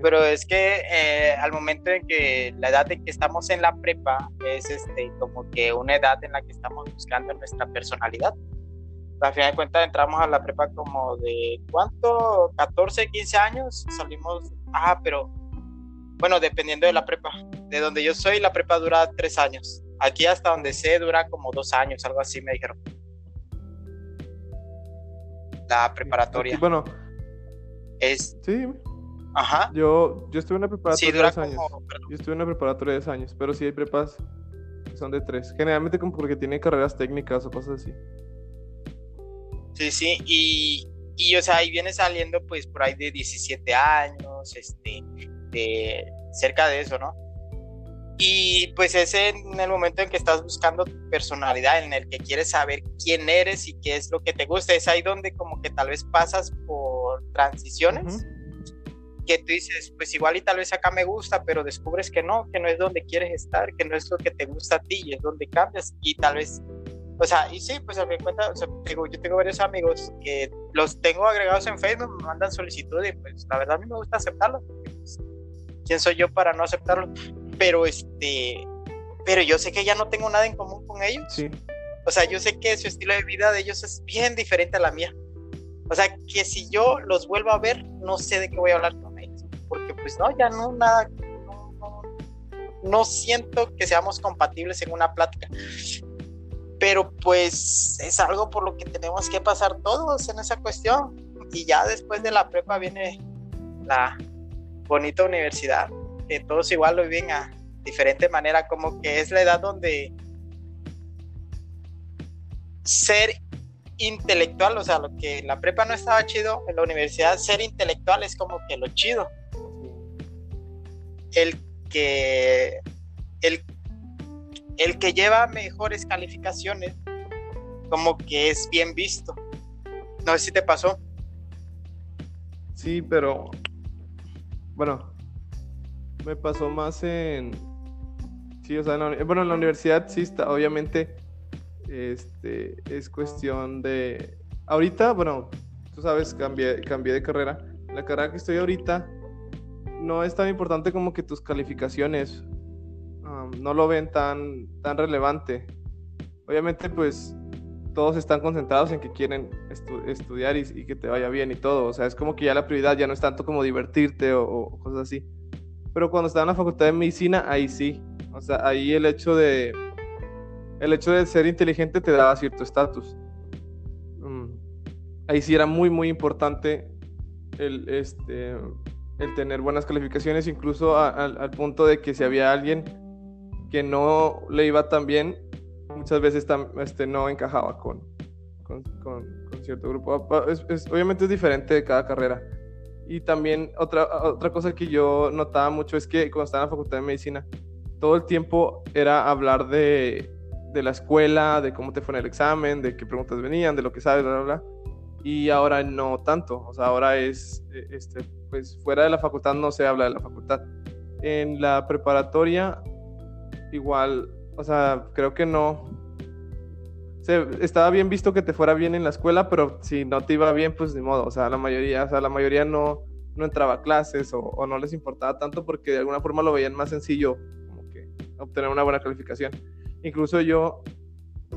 Speaker 1: Pero es que eh, al momento en que la edad de que estamos en la prepa es este como que una edad en la que estamos buscando nuestra personalidad a fin de cuentas entramos a la prepa como de ¿cuánto? 14, 15 años, salimos, ah, pero bueno, dependiendo de la prepa, de donde yo soy, la prepa dura tres años. Aquí hasta donde sé dura como dos años, algo así me dijeron. La preparatoria.
Speaker 2: Bueno.
Speaker 1: Es...
Speaker 2: Sí.
Speaker 1: Ajá.
Speaker 2: Yo, yo estuve en una preparatoria de dos años. Yo estuve en una preparatoria de dos años, pero sí hay prepas que son de tres. Generalmente como porque tienen carreras técnicas o cosas así.
Speaker 1: Sí, sí, y, y o sea, ahí viene saliendo pues por ahí de 17 años, este, de cerca de eso, ¿no? Y pues es en el momento en que estás buscando tu personalidad, en el que quieres saber quién eres y qué es lo que te gusta. Es ahí donde como que tal vez pasas por transiciones. Que tú dices, pues igual y tal vez acá me gusta, pero descubres que no, que no es donde quieres estar, que no es lo que te gusta a ti y es donde cambias. Y tal vez o sea, y sí, pues a mi cuenta, o sea, digo, yo tengo varios amigos que los tengo agregados en Facebook, me mandan solicitud y pues la verdad a mí me gusta aceptarlo. ¿Quién soy yo para no aceptarlo? Pero este, pero yo sé que ya no tengo nada en común con ellos.
Speaker 2: Sí.
Speaker 1: O sea, yo sé que su estilo de vida de ellos es bien diferente a la mía. O sea, que si yo los vuelvo a ver, no sé de qué voy a hablar con ellos. Porque pues no, ya no, nada, no, no, no siento que seamos compatibles en una plática pero pues es algo por lo que tenemos que pasar todos en esa cuestión. Y ya después de la prepa viene la bonita universidad, que todos igual lo viven a diferente manera, como que es la edad donde ser intelectual, o sea, lo que la prepa no estaba chido, en la universidad ser intelectual es como que lo chido. El que el el que lleva mejores calificaciones, como que es bien visto. No sé si te pasó.
Speaker 2: Sí, pero bueno, me pasó más en sí, o sea, bueno, en la universidad sí está, obviamente este es cuestión de ahorita, bueno, tú sabes, cambié cambié de carrera. La carrera que estoy ahorita no es tan importante como que tus calificaciones no lo ven tan, tan relevante. Obviamente, pues todos están concentrados en que quieren estudiar y, que te vaya bien y todo. O sea, es como que ya la prioridad ya no es tanto como divertirte o, cosas así. Pero cuando estaba en la facultad de medicina, ahí sí. O sea, ahí el hecho de el hecho de ser inteligente te daba cierto estatus. Mm, ahí sí era muy, muy importante el, este, el tener buenas calificaciones, incluso al punto de que si había alguien que no le iba tan bien, muchas veces este, no encajaba con, con, cierto grupo. obviamente es diferente de cada carrera. Y también otra, otra cosa que yo notaba mucho es que cuando estaba en la Facultad de Medicina, todo el tiempo era hablar de, la escuela, de cómo te fue en el examen, de qué preguntas venían, de lo que sabes, bla, bla, bla. Y ahora no tanto. O sea, ahora es, e, este, pues fuera de la facultad no se habla de la facultad. En la preparatoria igual, o sea, creo que no. Se, estaba bien visto que te fuera bien en la escuela, pero si no te iba bien, pues ni modo. O sea, la mayoría, o sea, la mayoría no, no entraba a clases o, no les importaba tanto porque de alguna forma lo veían más sencillo, como que obtener una buena calificación. Incluso yo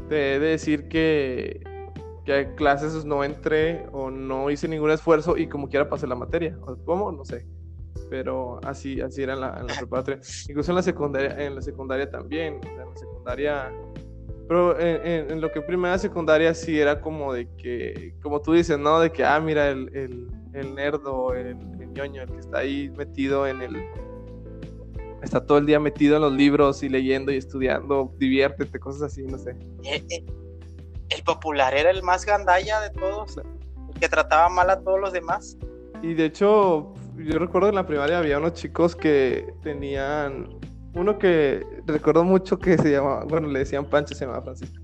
Speaker 2: te he de decir que, que clases no entré o no hice ningún esfuerzo y como quiera pasé la materia. ¿Cómo? No sé pero así, así era en la, preparatoria. Incluso en la secundaria, en la secundaria también, en la secundaria, pero en, en, lo que primera secundaria sí era como de que, como tú dices, ¿no? De que, ah, mira, el, el, el nerdo, el, el ñoño, el que está ahí metido en el, está todo el día metido en los libros y leyendo y estudiando, diviértete, cosas así, no sé.
Speaker 1: Eh, eh, el popular era el más gandalla de todos, el que trataba mal a todos los demás.
Speaker 2: Y de hecho, yo recuerdo en la primaria había unos chicos que tenían uno que recuerdo mucho que se llamaba, bueno, le decían Pancho, se llamaba Francisco,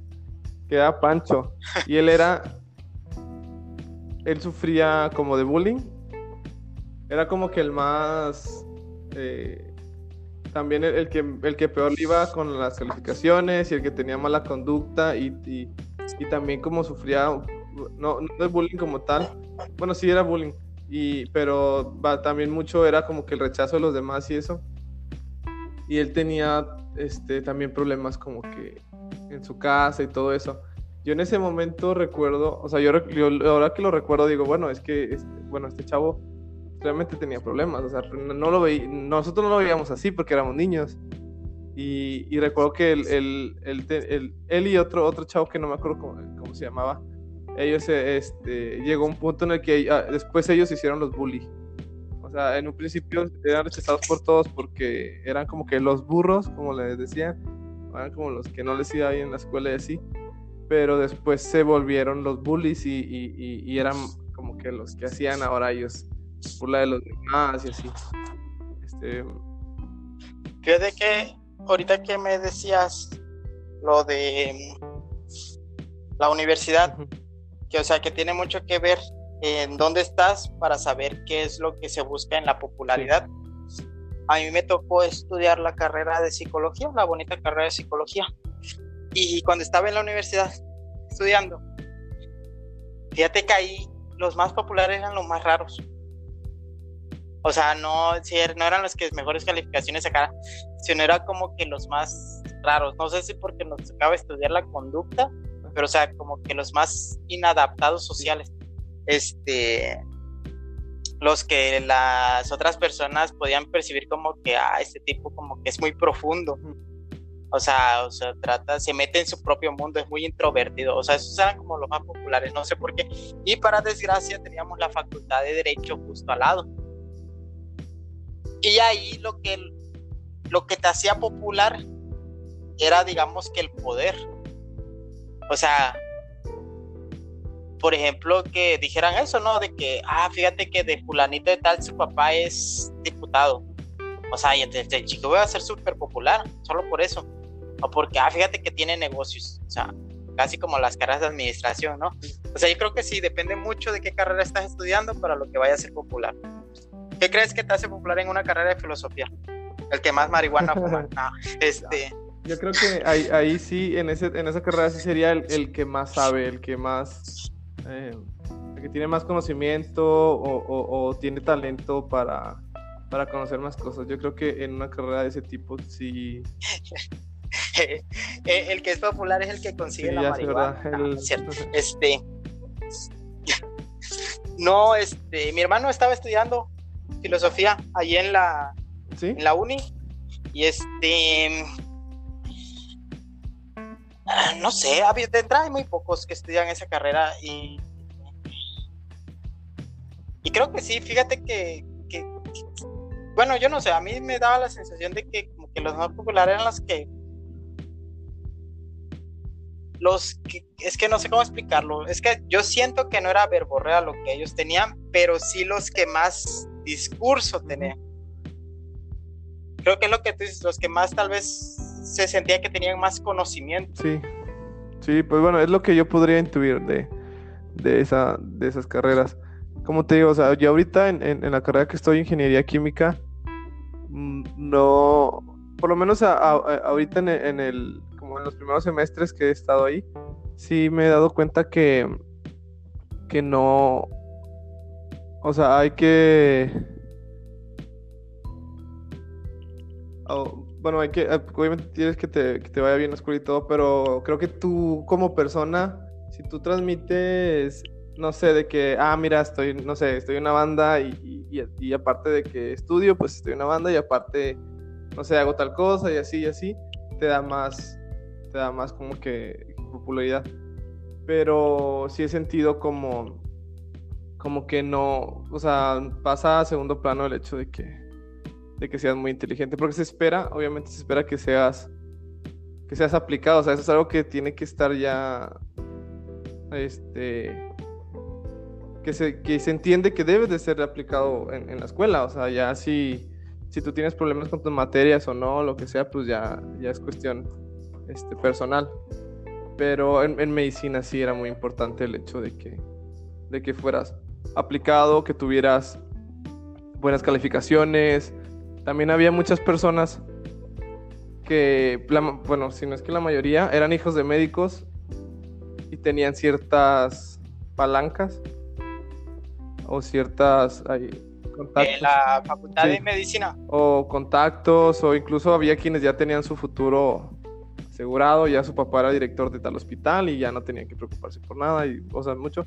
Speaker 2: que era Pancho, y él era, él sufría como de bullying, era como que el más, eh, también el, que, el que peor iba con las calificaciones y el que tenía mala conducta y, y, y también como sufría, no, no de bullying como tal, bueno, sí era bullying, y, pero también mucho era como que el rechazo de los demás y eso. Y él tenía este, también problemas como que en su casa y todo eso. Yo en ese momento recuerdo, o sea, yo, ahora que lo recuerdo digo, bueno, es que, este, bueno, este chavo realmente tenía problemas, o sea, no lo veí, nosotros no lo veíamos así porque éramos niños. Y, y recuerdo que él, él, él, y otro, otro chavo que no me acuerdo cómo se llamaba, ellos este, llegó un punto en el que ah, después ellos hicieron los bully. O sea, en un principio eran rechazados por todos porque eran como que los burros, como les decían, eran como los que no les iba bien en la escuela y así. Pero después se volvieron los bullies y, y, eran como que los que hacían ahora ellos burla de los demás y así. Este...
Speaker 1: Fíjate que ahorita que me decías lo de la universidad, que o sea que tiene mucho que ver en dónde estás para saber qué es lo que se busca en la popularidad. A mí me tocó estudiar la carrera de psicología, la bonita carrera de psicología. Y cuando estaba en la universidad estudiando, fíjate que ahí los más populares eran los más raros. O sea, no, no eran los que mejores calificaciones sacaran, sino era como que los más raros. No sé si porque nos tocaba estudiar la conducta, pero o sea, como que los más inadaptados sociales. Este, los que las otras personas podían percibir como que, ah, este tipo como que es muy profundo. O sea, o sea, trata, se mete en su propio mundo, es muy introvertido. O sea, esos eran como los más populares, no sé por qué. Y para desgracia teníamos la facultad de Derecho justo al lado. Y ahí lo que, lo que te hacía popular era, digamos, que el poder. O sea, por ejemplo, que dijeran eso, ¿no? De que, ah, fíjate que de fulanito de tal su papá es diputado. O sea, y el chico va a ser súper popular, solo por eso o porque, ah, fíjate que tiene negocios, o sea, casi como las carreras de administración, ¿no? O sea, yo creo que sí, depende mucho de qué carrera estás estudiando para lo que vaya a ser popular. ¿Qué crees que te hace popular en una carrera de filosofía? El que más marihuana fuma. <laughs> No, este...
Speaker 2: Yo creo que ahí, ahí sí, en, ese, en esa carrera sí sería el, que más sabe, el que más... Eh, el que tiene más conocimiento o, o tiene talento para, para conocer más cosas. Yo creo que en una carrera de ese tipo sí, <laughs>
Speaker 1: Eh, el que es popular es el que consigue la marihuana. Este, no, este, mi hermano estaba estudiando filosofía allí en la, en la uni y este, ah, <laughs> no sé, de entrada hay muy pocos que estudian esa carrera y y creo que sí, fíjate que, que, bueno, yo no sé, a mí me daba la sensación de que como que los más populares eran los que los que, es que no sé cómo explicarlo, es que yo siento que no era verborrea lo que ellos tenían, pero sí los que más discurso tenían. Creo que es lo que tú dices, los que más tal vez se sentía que tenían más conocimiento.
Speaker 2: Sí, sí, pues bueno, es lo que yo podría intuir de, de, esa, de esas carreras. Como te digo, o sea, yo ahorita en, en, la carrera que estoy, ingeniería química, mm, no, por lo menos ahorita en el, en los primeros semestres que he estado ahí, sí me he dado cuenta que, que no, o sea, hay que... bueno, hay que, eh, obviamente tienes que te, que te vaya bien la escuela y todo, pero creo que tú como persona, si tú transmites, no sé, de que, ah, mira, estoy, no sé, estoy en una banda y, y, y aparte de que estudio, pues estoy en una banda y aparte, no sé, hago tal cosa y así y así, te da más, te da más como que popularidad. Pero sí he sentido como, como que no, o sea, pasa a segundo plano el hecho de que, de que seas muy inteligente, porque se espera, obviamente se espera que seas, que seas aplicado, o sea, eso es algo que tiene que estar ya, este, que se, que se entiende que debe de ser aplicado en, en la escuela, o sea, ya si, si tú tienes problemas con tus materias o no, lo que sea, pues ya, ya es cuestión este, personal. Pero en, medicina sí era muy importante el hecho de que, de que fueras aplicado, que tuvieras buenas calificaciones. También había muchas personas que, bueno, si no es que la mayoría, eran hijos de médicos y tenían ciertas palancas o ciertas
Speaker 1: contactos. En la facultad de medicina.
Speaker 2: O contactos, o incluso había quienes ya tenían su futuro asegurado, ya su papá era director de tal hospital y ya no tenía que preocuparse por nada y, o sea, mucho.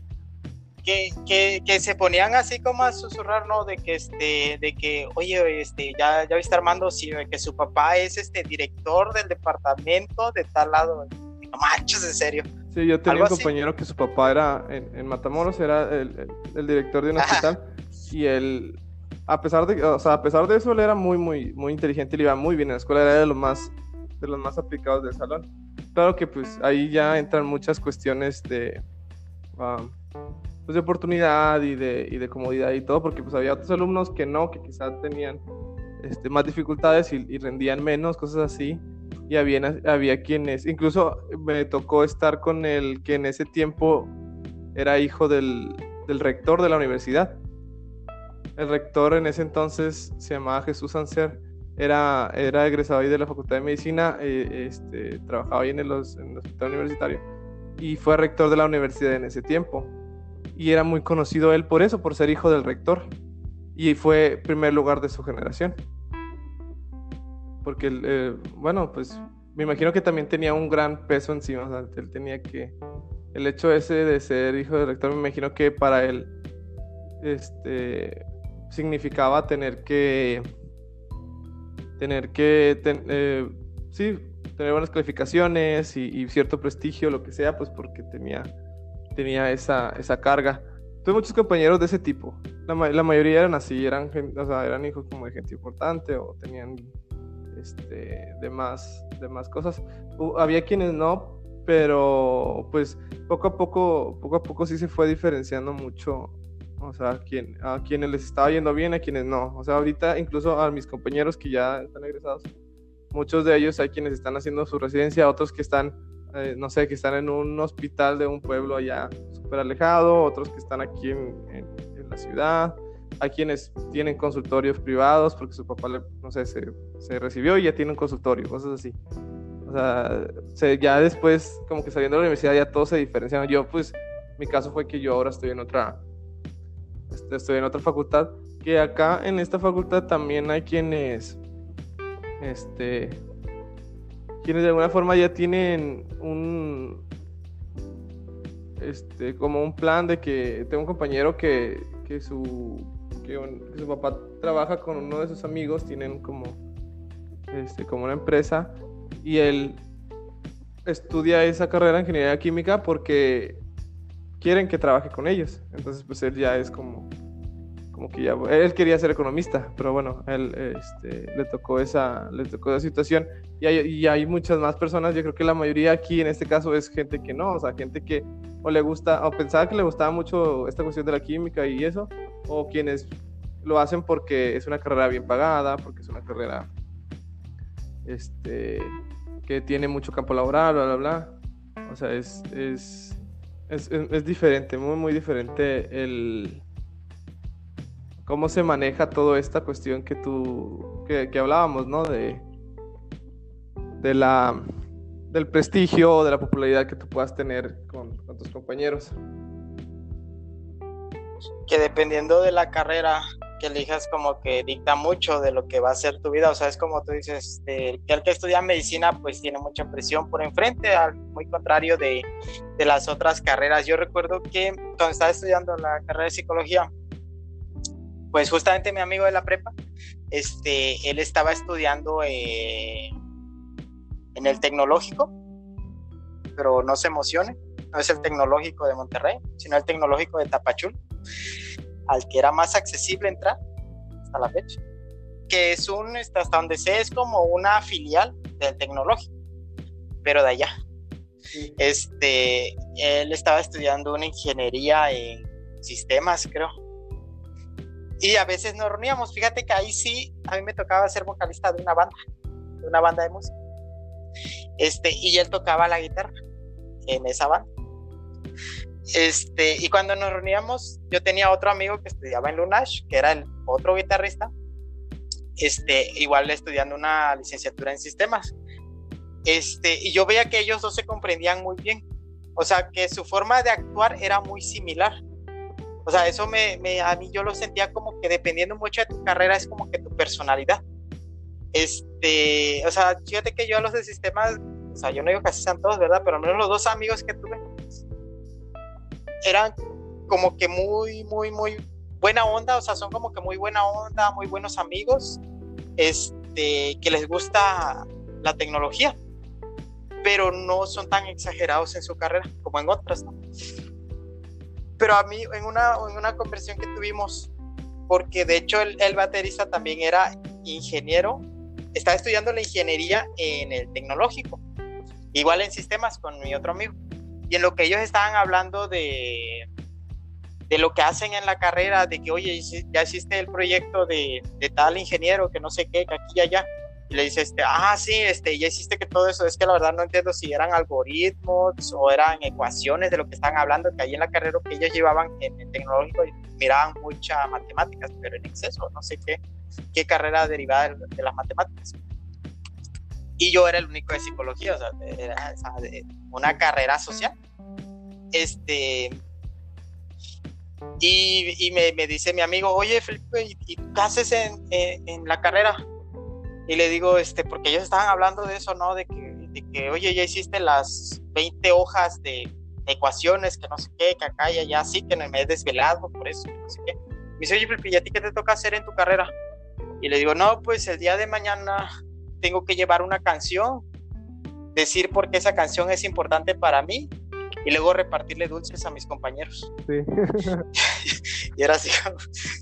Speaker 1: Que, que, que, se ponían así como a susurrar, ¿no? De que, este, de que, oye, este, ya, ya viste Armando, sí, que su papá es este director del departamento de tal lado. No manches, en serio.
Speaker 2: Sí, yo tenía un compañero que su papá era en, Matamoros, era el, el, director de un hospital y él, a pesar de, o sea, a pesar de eso, él era muy, muy, muy inteligente, le iba muy bien en la escuela, era de lo más de los más aplicados del salón. Claro que pues ahí ya entran muchas cuestiones de, um, pues, de oportunidad y de, y de comodidad y todo, porque pues había otros alumnos que no, que quizás tenían este, más dificultades y, rendían menos, cosas así. Y había, había quienes, incluso me tocó estar con el que en ese tiempo era hijo del, del rector de la universidad. El rector en ese entonces se llamaba Jesús Anser, era, era egresado ahí de la Facultad de Medicina, eh, este, trabajaba ahí en el, en el hospital universitario y fue rector de la universidad en ese tiempo. Y era muy conocido él por eso, por ser hijo del rector. Y fue primer lugar de su generación. Porque, eh, bueno, pues me imagino que también tenía un gran peso encima. O sea, él tenía que. El hecho ese de ser hijo del rector, me imagino que para él este, significaba tener que. Tener que. Eh, sí, tener buenas calificaciones y, cierto prestigio, lo que sea, pues porque tenía, tenía esa, esa carga. Tuve muchos compañeros de ese tipo. La, la mayoría eran así, eran, o sea, eran hijos como de gente importante o tenían este, de, más, de más cosas. había quienes no, pero pues poco a poco, poco a poco sí se fue diferenciando mucho. O sea, a, quien, a quienes les estaba yendo bien, a quienes no. O sea, ahorita incluso a mis compañeros que ya están egresados, muchos de ellos hay quienes están haciendo su residencia, otros que están, eh, no sé, que están en un hospital de un pueblo allá súper alejado, otros que están aquí en, la ciudad, hay quienes tienen consultorios privados porque su papá, no sé, se, recibió y ya tiene un consultorio, cosas así. O sea, ya después, como que saliendo de la universidad, ya todos se diferenciaron. Yo, pues, mi caso fue que yo ahora estoy en otra, este, estoy en otra facultad, que acá en esta facultad también hay quienes este, quienes de alguna forma ya tienen un, este, como un plan de que tengo un compañero que, que su, que, su papá trabaja con uno de sus amigos, tienen como, este, como una empresa y él estudia esa carrera de ingeniería química porque quieren que trabaje con ellos. Entonces, pues él ya es como como que ya, él quería ser economista, pero bueno, él este, le tocó esa, le tocó esa situación y hay, y hay, muchas más personas, yo creo que la mayoría aquí en este caso es gente que no, o sea, gente que o le gusta, o pensaba que le gustaba mucho esta cuestión de la química y eso, o quienes lo hacen porque es una carrera bien pagada, porque es una carrera este, que tiene mucho campo laboral, bla, bla, bla. O sea, es, es, es, es diferente, muy, muy diferente el cómo se maneja toda esta cuestión que tú, que, hablábamos, ¿no? De, de la, del prestigio o de la popularidad que tú puedas tener con, tus compañeros.
Speaker 1: Que dependiendo de la carrera que elijas como que dicta mucho de lo que va a ser tu vida, o sea, es como tú dices, que el que estudia medicina pues tiene mucha presión por enfrente, al muy contrario de, de las otras carreras. Yo recuerdo que cuando estaba estudiando la carrera de psicología, pues justamente mi amigo de la prepa, este, él estaba estudiando eh, en el tecnológico, pero no se emocione, no es el tecnológico de Monterrey, sino el tecnológico de Tapachul, al que era más accesible entrar hasta la fecha, que es un, hasta donde sé, es como una filial del tecnológico, pero de allá. Este, él estaba estudiando una ingeniería en sistemas, creo, y a veces nos reuníamos. Fíjate que ahí sí, a mí me tocaba ser vocalista de una banda, de una banda de música. Este, y él tocaba la guitarra en esa banda. Este, y cuando nos reuníamos, yo tenía otro amigo que estudiaba en Lunash, que era el otro guitarrista, este, igual estudiando una licenciatura en sistemas. Este, y yo veía que ellos dos se comprendían muy bien. O sea, que su forma de actuar era muy similar. O sea, eso me, a mí yo lo sentía como que dependiendo mucho de tu carrera es como que tu personalidad. Este, o sea, fíjate que yo a los de sistemas, o sea, yo no digo que así sean todos, ¿verdad? Pero al menos los dos amigos que tuve eran como que muy, muy, muy buena onda, o sea, son como que muy buena onda, muy buenos amigos, este, que les gusta la tecnología, pero no son tan exagerados en su carrera como en otras, ¿no? Pero a mí en una, en una conversión que tuvimos, porque de hecho el, el baterista también era ingeniero, estaba estudiando la ingeniería en el tecnológico, igual en sistemas con mi otro amigo. Y en lo que ellos estaban hablando de, de lo que hacen en la carrera, de que, oye, ya hiciste el proyecto de, de tal ingeniero, que no sé qué, que aquí y allá. Y le dice, este, ah, sí, este, ya hiciste que todo eso, es que la verdad no entiendo si eran algoritmos o eran ecuaciones de lo que están hablando, que ahí en la carrera que ellos llevaban en el tecnológico miraban muchas matemáticas, pero en exceso, no sé qué, qué carrera derivada de, las matemáticas. Y yo era el único de psicología, o sea, era una carrera social. Este, y, me, me, dice mi amigo, oye Felipe, ¿y, qué haces en, en, la carrera? Y le digo, este, porque ellos estaban hablando de eso, ¿no? De que, de que oye, ya hiciste las 20 hojas de, ecuaciones, que no sé qué, que acá y allá, sí, que me he desvelado por eso, no sé qué. Me dice, oye Felipe, ¿y a ti qué te toca hacer en tu carrera? Y le digo, no, pues el día de mañana tengo que llevar una canción, decir por qué esa canción es importante para mí y luego repartirle dulces a mis compañeros. Sí. <laughs> y era así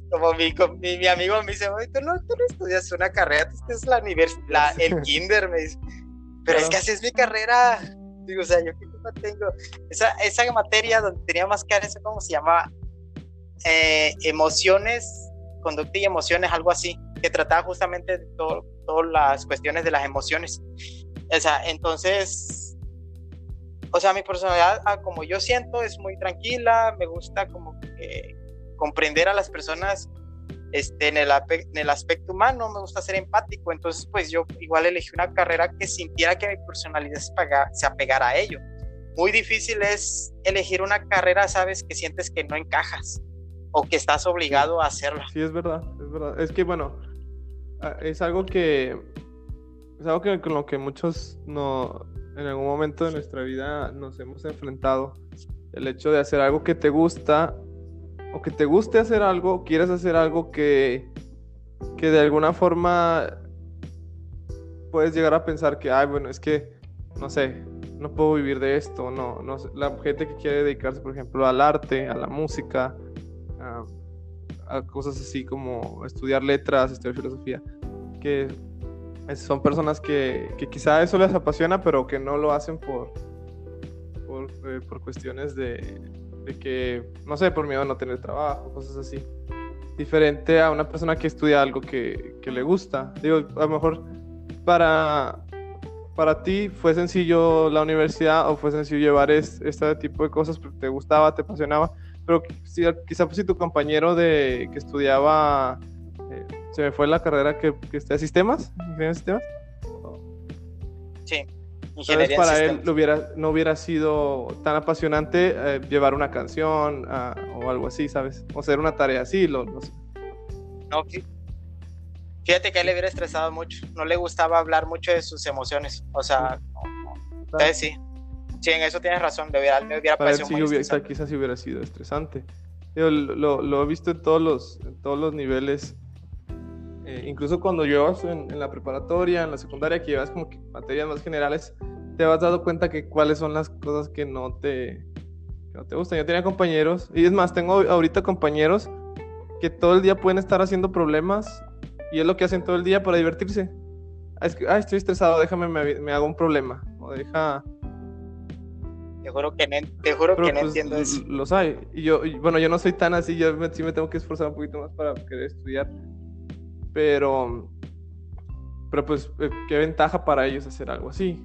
Speaker 1: como, mi, mi, amigo me dice, tú no, tú no estudias una carrera, tú es la universidad, <laughs> el kinder, me dice. Pero es que así es mi carrera. Digo, o sea, yo qué culpa tengo. Esa, esa materia donde tenía más que eso, ¿cómo se llamaba? Eh, emociones, conducta y emociones, algo así, que trataba justamente de todas las cuestiones de las emociones. O sea, entonces o sea, mi personalidad, ah, como yo siento, es muy tranquila, me gusta como que comprender a las personas este, en, el, en el aspecto humano, me gusta ser empático, entonces pues yo igual elegí una carrera que sintiera que mi personalidad se, apegara a ello. Muy difícil es elegir una carrera, sabes, que sientes que no encajas o que estás obligado a hacerla.
Speaker 2: Sí, es verdad, es verdad. Es que bueno, ah, es algo que es algo que con lo que muchos no en algún momento de nuestra vida nos hemos enfrentado. El hecho de hacer algo que te gusta o que te guste hacer algo, quieres hacer algo que, que de alguna forma puedes llegar a pensar que, ay, bueno, es que, no sé, no puedo vivir de esto, no, no la gente que quiere dedicarse, por ejemplo, al arte, a la música, a, a cosas así como estudiar letras, estudiar filosofía, que son personas que, que quizá eso les apasiona, pero que no lo hacen por, por, eh, por cuestiones de, de, que, no sé, por miedo a no tener trabajo, cosas así. Diferente a una persona que estudia algo que, que le gusta. Digo, a lo mejor para, para ti fue sencillo la universidad o fue sencillo llevar este tipo de cosas porque te gustaba, te apasionaba, pero quizá pues, si tu compañero de, que estudiaba se me fue la carrera que, que está de sistemas, ingeniería sistemas.
Speaker 1: Sí.
Speaker 2: Ingeniería para él no hubiera, no hubiera sido tan apasionante eh, llevar una canción ah, o algo así, ¿sabes? O hacer una tarea así, lo, no sé.
Speaker 1: No, fíjate que a él le hubiera estresado mucho. No le gustaba hablar mucho de sus emociones. O sea, Entonces, sí. Sí, en eso tienes razón. Le hubiera, le hubiera parecido
Speaker 2: muy hubiera, quizás sí hubiera sido estresante. Yo lo, lo, he visto en todos los, en todos los niveles eh, incluso cuando llevas en, en, la preparatoria, en la secundaria, que llevas como que materias más generales, te vas dado cuenta que cuáles son las cosas que no te, que no te gustan. Yo tenía compañeros, y es más, tengo ahorita compañeros que todo el día pueden estar haciendo problemas y es lo que hacen todo el día para divertirse. Ah, es que, ah, estoy estresado, déjame, me, me, hago un problema. O deja...
Speaker 1: Te juro que no, te juro que no pues, entiendo eso.
Speaker 2: Los hay. Y yo, bueno, yo no soy tan así, yo sí me tengo que esforzar un poquito más para querer estudiar. Pero, pero pues, eh, qué ventaja para ellos hacer algo así.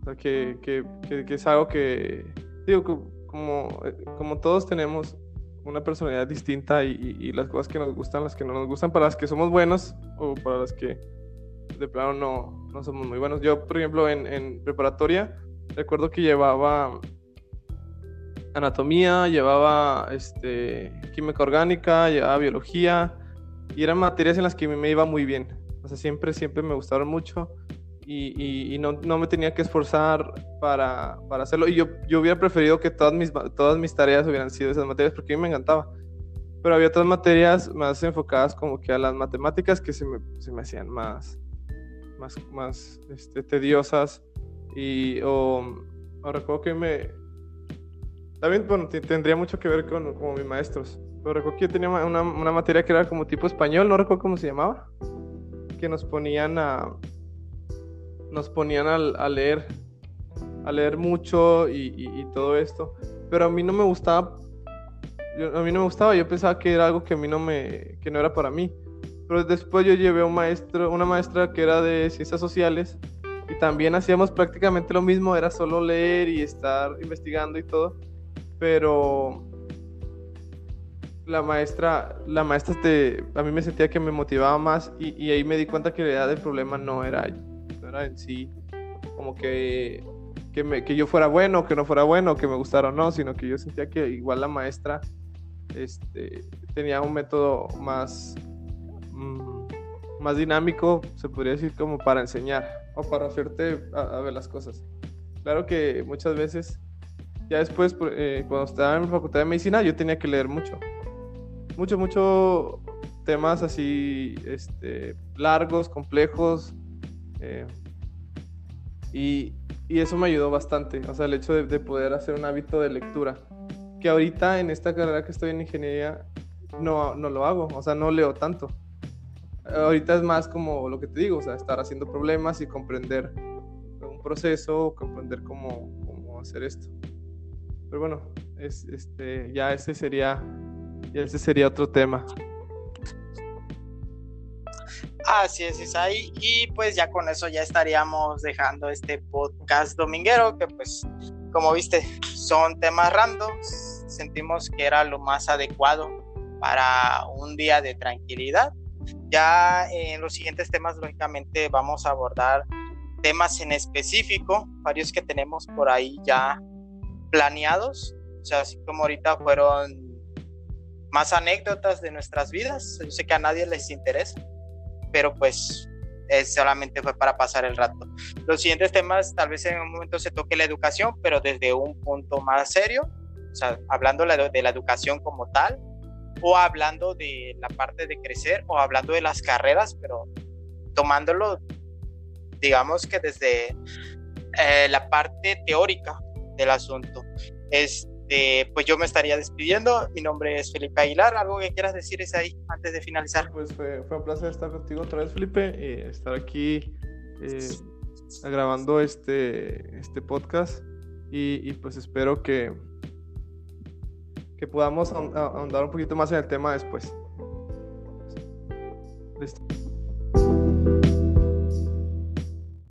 Speaker 2: O sea, que, que, que, es algo que, digo, como, eh, como todos tenemos una personalidad distinta y, las cosas que nos gustan, las que no nos gustan, para las que somos buenos o para las que de plano no, no somos muy buenos. Yo, por ejemplo, en, en preparatoria, recuerdo que llevaba anatomía, llevaba este, química orgánica, llevaba biología, y eran materias en las que me iba muy bien. O sea, siempre, siempre me gustaron mucho y, y, no, no, me tenía que esforzar para, para, hacerlo. Y yo, yo hubiera preferido que todas mis, todas mis tareas hubieran sido esas materias porque a mí me encantaba. Pero había otras materias más enfocadas como que a las matemáticas que se me, se me hacían más, más, más este, tediosas. Y o, o recuerdo que me... También, bueno, tendría mucho que ver con, con mis maestros recuerdo que yo tenía una, una, materia que era como tipo español, no recuerdo cómo se llamaba, que nos ponían a nos ponían a, leer a leer mucho y, y, todo esto, pero a mí no me gustaba a mí no me gustaba, yo pensaba que era algo que a mí no me, que no era para mí. Pero después yo llevé a un maestro, una maestra que era de ciencias sociales y también hacíamos prácticamente lo mismo, era solo leer y estar investigando y todo, pero la maestra, la maestra te, a mí me sentía que me motivaba más y, ahí me di cuenta que la idea del problema no era, no era en sí como que, que, me, que yo fuera bueno, que no fuera bueno, que me gustara o no, sino que yo sentía que igual la maestra este, tenía un método más, mm, más dinámico, se podría decir, como para enseñar o para hacerte a, ver las cosas. Claro que muchas veces, ya después, eh, cuando estaba en la facultad de medicina, yo tenía que leer mucho. Mucho, mucho temas así este, largos, complejos. Eh, y, y, eso me ayudó bastante. O sea, el hecho de, de poder hacer un hábito de lectura que ahorita en esta carrera que estoy en ingeniería no, no lo hago, o sea, no leo tanto. Ahorita es más como lo que te digo, o sea, estar haciendo problemas y comprender un proceso, comprender cómo, cómo hacer esto. Pero bueno, es, este, ya ese sería, ya ese sería otro tema.
Speaker 1: Así es, Isai. Y pues ya con eso ya estaríamos dejando este podcast dominguero, que pues, como viste, son temas randoms sentimos que era lo más adecuado para un día de tranquilidad. Ya en los siguientes temas, lógicamente, vamos a abordar temas en específico, varios que tenemos por ahí ya planeados. O sea, así como ahorita fueron más anécdotas de nuestras vidas. Yo sé que a nadie les interesa, pero pues solamente fue para pasar el rato. Los siguientes temas, tal vez en un momento se toque la educación, pero desde un punto más serio o sea, hablando de la educación como tal, o hablando de la parte de crecer, o hablando de las carreras, pero tomándolo, digamos que desde eh, la parte teórica del asunto. Este, pues yo me estaría despidiendo. Mi nombre es Felipe Aguilar. ¿Algo que quieras decir es ahí antes de finalizar?
Speaker 2: Pues fue, fue un placer estar contigo otra vez, Felipe, y estar aquí eh, grabando este, este podcast. y, pues espero que, que podamos ahondar un poquito más en el tema después. Listo.